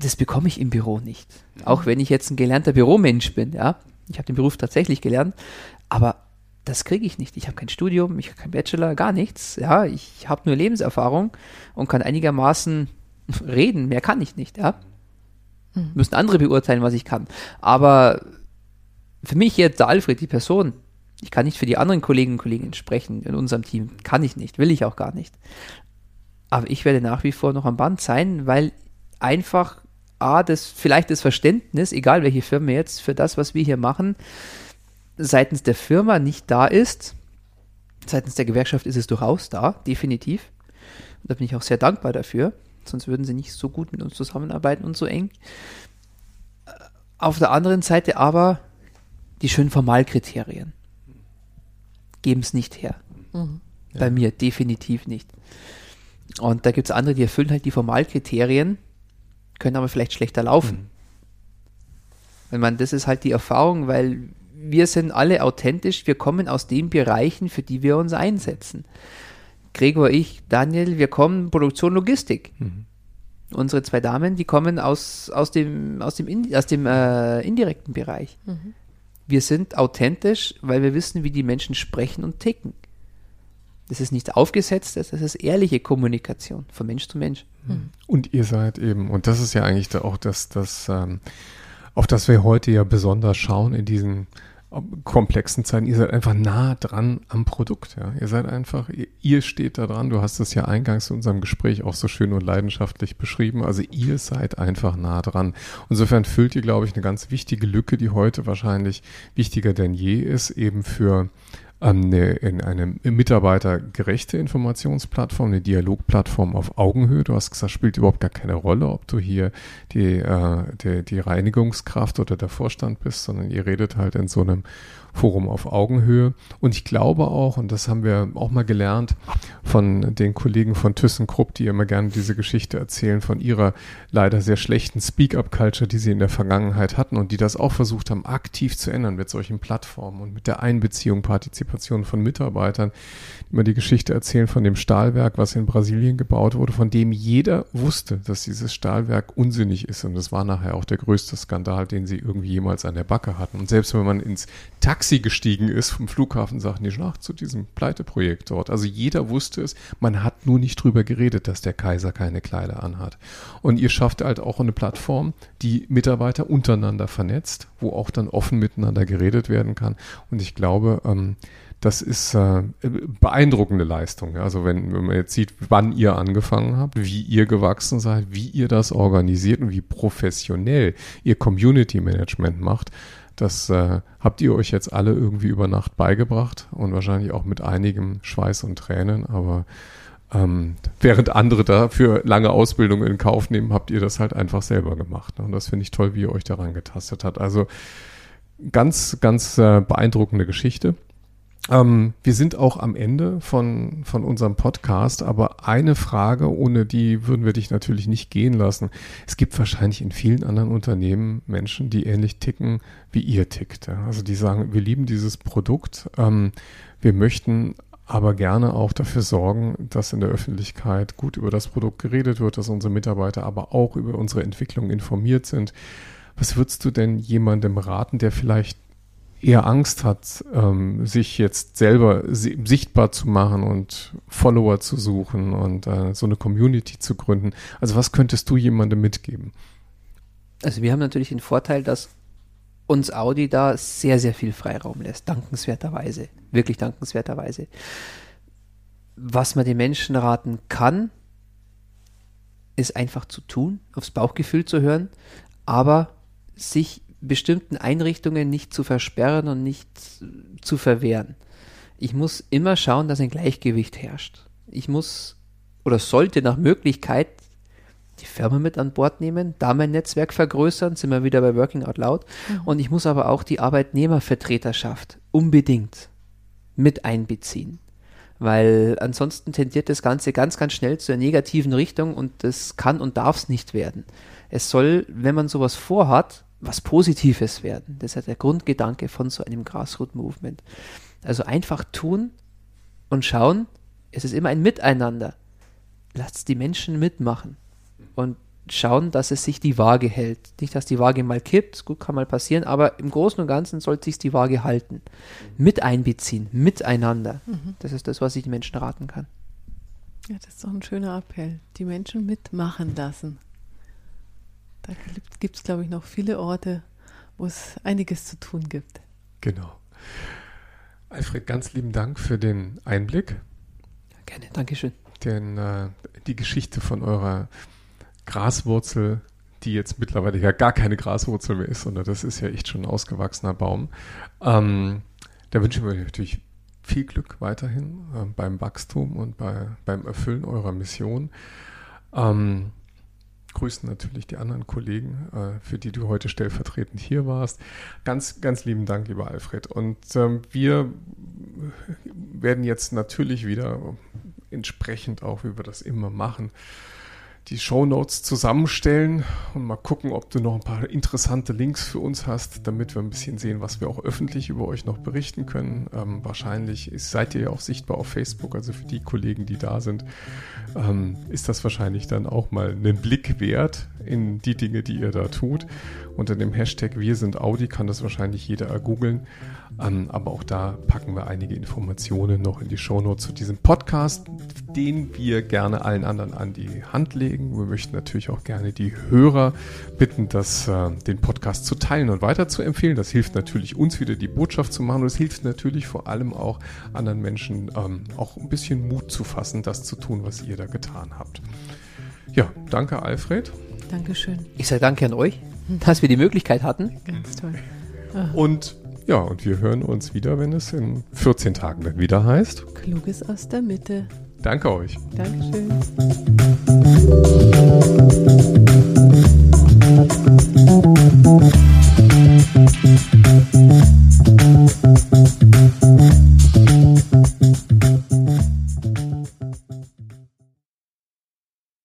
das bekomme ich im Büro nicht. Auch wenn ich jetzt ein gelernter Büromensch bin, ja. Ich habe den Beruf tatsächlich gelernt, aber das kriege ich nicht. Ich habe kein Studium, ich habe kein Bachelor, gar nichts. Ja, ich habe nur Lebenserfahrung und kann einigermaßen reden. Mehr kann ich nicht. Ja, mhm. müssen andere beurteilen, was ich kann. Aber für mich jetzt der Alfred, die Person, ich kann nicht für die anderen Kolleginnen und Kollegen sprechen in unserem Team. Kann ich nicht, will ich auch gar nicht. Aber ich werde nach wie vor noch am Band sein, weil einfach A, das, vielleicht das Verständnis, egal welche Firma jetzt, für das, was wir hier machen, seitens der Firma nicht da ist. Seitens der Gewerkschaft ist es durchaus da, definitiv. Und da bin ich auch sehr dankbar dafür. Sonst würden sie nicht so gut mit uns zusammenarbeiten und so eng. Auf der anderen Seite aber die schönen Formalkriterien geben es nicht her. Mhm. Bei ja. mir definitiv nicht. Und da gibt es andere, die erfüllen halt die Formalkriterien können aber vielleicht schlechter laufen. Mhm. Ich meine, das ist halt die Erfahrung, weil wir sind alle authentisch, wir kommen aus den Bereichen, für die wir uns einsetzen. Gregor, ich, Daniel, wir kommen Produktion, Logistik. Mhm. Unsere zwei Damen, die kommen aus, aus dem, aus dem, aus dem äh, indirekten Bereich. Mhm. Wir sind authentisch, weil wir wissen, wie die Menschen sprechen und ticken. Das ist nicht aufgesetzt, das ist ehrliche Kommunikation von Mensch zu Mensch. Mhm. Und ihr seid eben, und das ist ja eigentlich auch das, das ähm, auf das wir heute ja besonders schauen in diesen komplexen Zeiten, ihr seid einfach nah dran am Produkt. Ja. Ihr seid einfach, ihr, steht da dran. Du hast es ja eingangs in unserem Gespräch auch so schön und leidenschaftlich beschrieben. Also ihr seid einfach nah dran. Insofern füllt ihr, glaube ich, eine ganz wichtige Lücke, die heute wahrscheinlich wichtiger denn je ist, eben für eine, in eine mitarbeitergerechte Informationsplattform, eine Dialogplattform auf Augenhöhe. Du hast gesagt, spielt überhaupt gar keine Rolle, ob du hier die, äh, die, die Reinigungskraft oder der Vorstand bist, sondern ihr redet halt in so einem Forum auf Augenhöhe. Und ich glaube auch, und das haben wir auch mal gelernt von den Kollegen von ThyssenKrupp, die immer gerne diese Geschichte erzählen von ihrer leider sehr schlechten Speak-up-Culture, die sie in der Vergangenheit hatten und die das auch versucht haben, aktiv zu ändern mit solchen Plattformen und mit der Einbeziehung, Partizipation von Mitarbeitern, immer die Geschichte erzählen von dem Stahlwerk, was in Brasilien gebaut wurde, von dem jeder wusste, dass dieses Stahlwerk unsinnig ist. Und das war nachher auch der größte Skandal, den sie irgendwie jemals an der Backe hatten. Und selbst wenn man ins Taxi gestiegen ist vom Flughafen, sagten die ach, zu diesem Pleiteprojekt dort. Also jeder wusste es, man hat nur nicht drüber geredet, dass der Kaiser keine Kleider anhat. Und ihr schafft halt auch eine Plattform, die Mitarbeiter untereinander vernetzt, wo auch dann offen miteinander geredet werden kann. Und ich glaube, ähm, das ist äh, beeindruckende Leistung. Also wenn, wenn man jetzt sieht, wann ihr angefangen habt, wie ihr gewachsen seid, wie ihr das organisiert und wie professionell ihr Community Management macht, das äh, habt ihr euch jetzt alle irgendwie über Nacht beigebracht und wahrscheinlich auch mit einigem Schweiß und Tränen, aber ähm, während andere dafür lange Ausbildung in Kauf nehmen, habt ihr das halt einfach selber gemacht. Ne? Und das finde ich toll, wie ihr euch daran getastet habt. Also ganz, ganz äh, beeindruckende Geschichte. Ähm, wir sind auch am Ende von, von unserem Podcast, aber eine Frage, ohne die würden wir dich natürlich nicht gehen lassen. Es gibt wahrscheinlich in vielen anderen Unternehmen Menschen, die ähnlich ticken, wie ihr tickt. Ja? Also die sagen, wir lieben dieses Produkt, ähm, wir möchten aber gerne auch dafür sorgen, dass in der Öffentlichkeit gut über das Produkt geredet wird, dass unsere Mitarbeiter aber auch über unsere Entwicklung informiert sind. Was würdest du denn jemandem raten, der vielleicht eher Angst hat, ähm, sich jetzt selber si sichtbar zu machen und Follower zu suchen und äh, so eine Community zu gründen? Also was könntest du jemandem mitgeben? Also wir haben natürlich den Vorteil, dass uns Audi da sehr, sehr viel Freiraum lässt, dankenswerterweise, wirklich dankenswerterweise. Was man den Menschen raten kann, ist einfach zu tun, aufs Bauchgefühl zu hören, aber sich bestimmten Einrichtungen nicht zu versperren und nicht zu verwehren. Ich muss immer schauen, dass ein Gleichgewicht herrscht. Ich muss oder sollte nach Möglichkeit die Firma mit an Bord nehmen, da mein Netzwerk vergrößern, sind wir wieder bei Working Out Loud. Mhm. Und ich muss aber auch die Arbeitnehmervertreterschaft unbedingt mit einbeziehen. Weil ansonsten tendiert das Ganze ganz, ganz schnell zur negativen Richtung und das kann und darf es nicht werden. Es soll, wenn man sowas vorhat, was Positives werden. Das ist ja der Grundgedanke von so einem Grassroot-Movement. Also einfach tun und schauen, es ist immer ein Miteinander. Lasst die Menschen mitmachen und schauen, dass es sich die Waage hält. Nicht, dass die Waage mal kippt, gut, kann mal passieren, aber im Großen und Ganzen sollte sich die Waage halten. Mit einbeziehen, miteinander. Mhm. Das ist das, was ich den Menschen raten kann. Ja, das ist doch ein schöner Appell. Die Menschen mitmachen lassen. Da gibt es, glaube ich, noch viele Orte, wo es einiges zu tun gibt. Genau. Alfred, ganz lieben Dank für den Einblick. Gerne, Dankeschön. Denn äh, die Geschichte von eurer Graswurzel, die jetzt mittlerweile ja gar keine Graswurzel mehr ist, sondern das ist ja echt schon ein ausgewachsener Baum. Ähm, da wünschen wir euch natürlich viel Glück weiterhin äh, beim Wachstum und bei, beim Erfüllen eurer Mission. Ähm, grüßen natürlich die anderen Kollegen, äh, für die du heute stellvertretend hier warst. Ganz, ganz lieben Dank, lieber Alfred. Und ähm, wir werden jetzt natürlich wieder entsprechend auch, wie wir das immer machen, die Show Notes zusammenstellen und mal gucken, ob du noch ein paar interessante Links für uns hast, damit wir ein bisschen sehen, was wir auch öffentlich über euch noch berichten können. Ähm, wahrscheinlich ist, seid ihr ja auch sichtbar auf Facebook, also für die Kollegen, die da sind, ähm, ist das wahrscheinlich dann auch mal einen Blick wert in die Dinge, die ihr da tut. Unter dem Hashtag Wir sind Audi kann das wahrscheinlich jeder ergoogeln. Ähm, aber auch da packen wir einige Informationen noch in die Shownotes zu diesem Podcast, den wir gerne allen anderen an die Hand legen. Wir möchten natürlich auch gerne die Hörer bitten, das, äh, den Podcast zu teilen und weiterzuempfehlen. Das hilft natürlich uns wieder die Botschaft zu machen und es hilft natürlich vor allem auch anderen Menschen ähm, auch ein bisschen Mut zu fassen, das zu tun, was ihr da getan habt. Ja, danke Alfred. Dankeschön. Ich sage danke an euch, dass wir die Möglichkeit hatten. Ganz toll. Und ja, und wir hören uns wieder, wenn es in 14 Tagen dann wieder heißt. Kluges aus der Mitte. Danke euch. Dankeschön.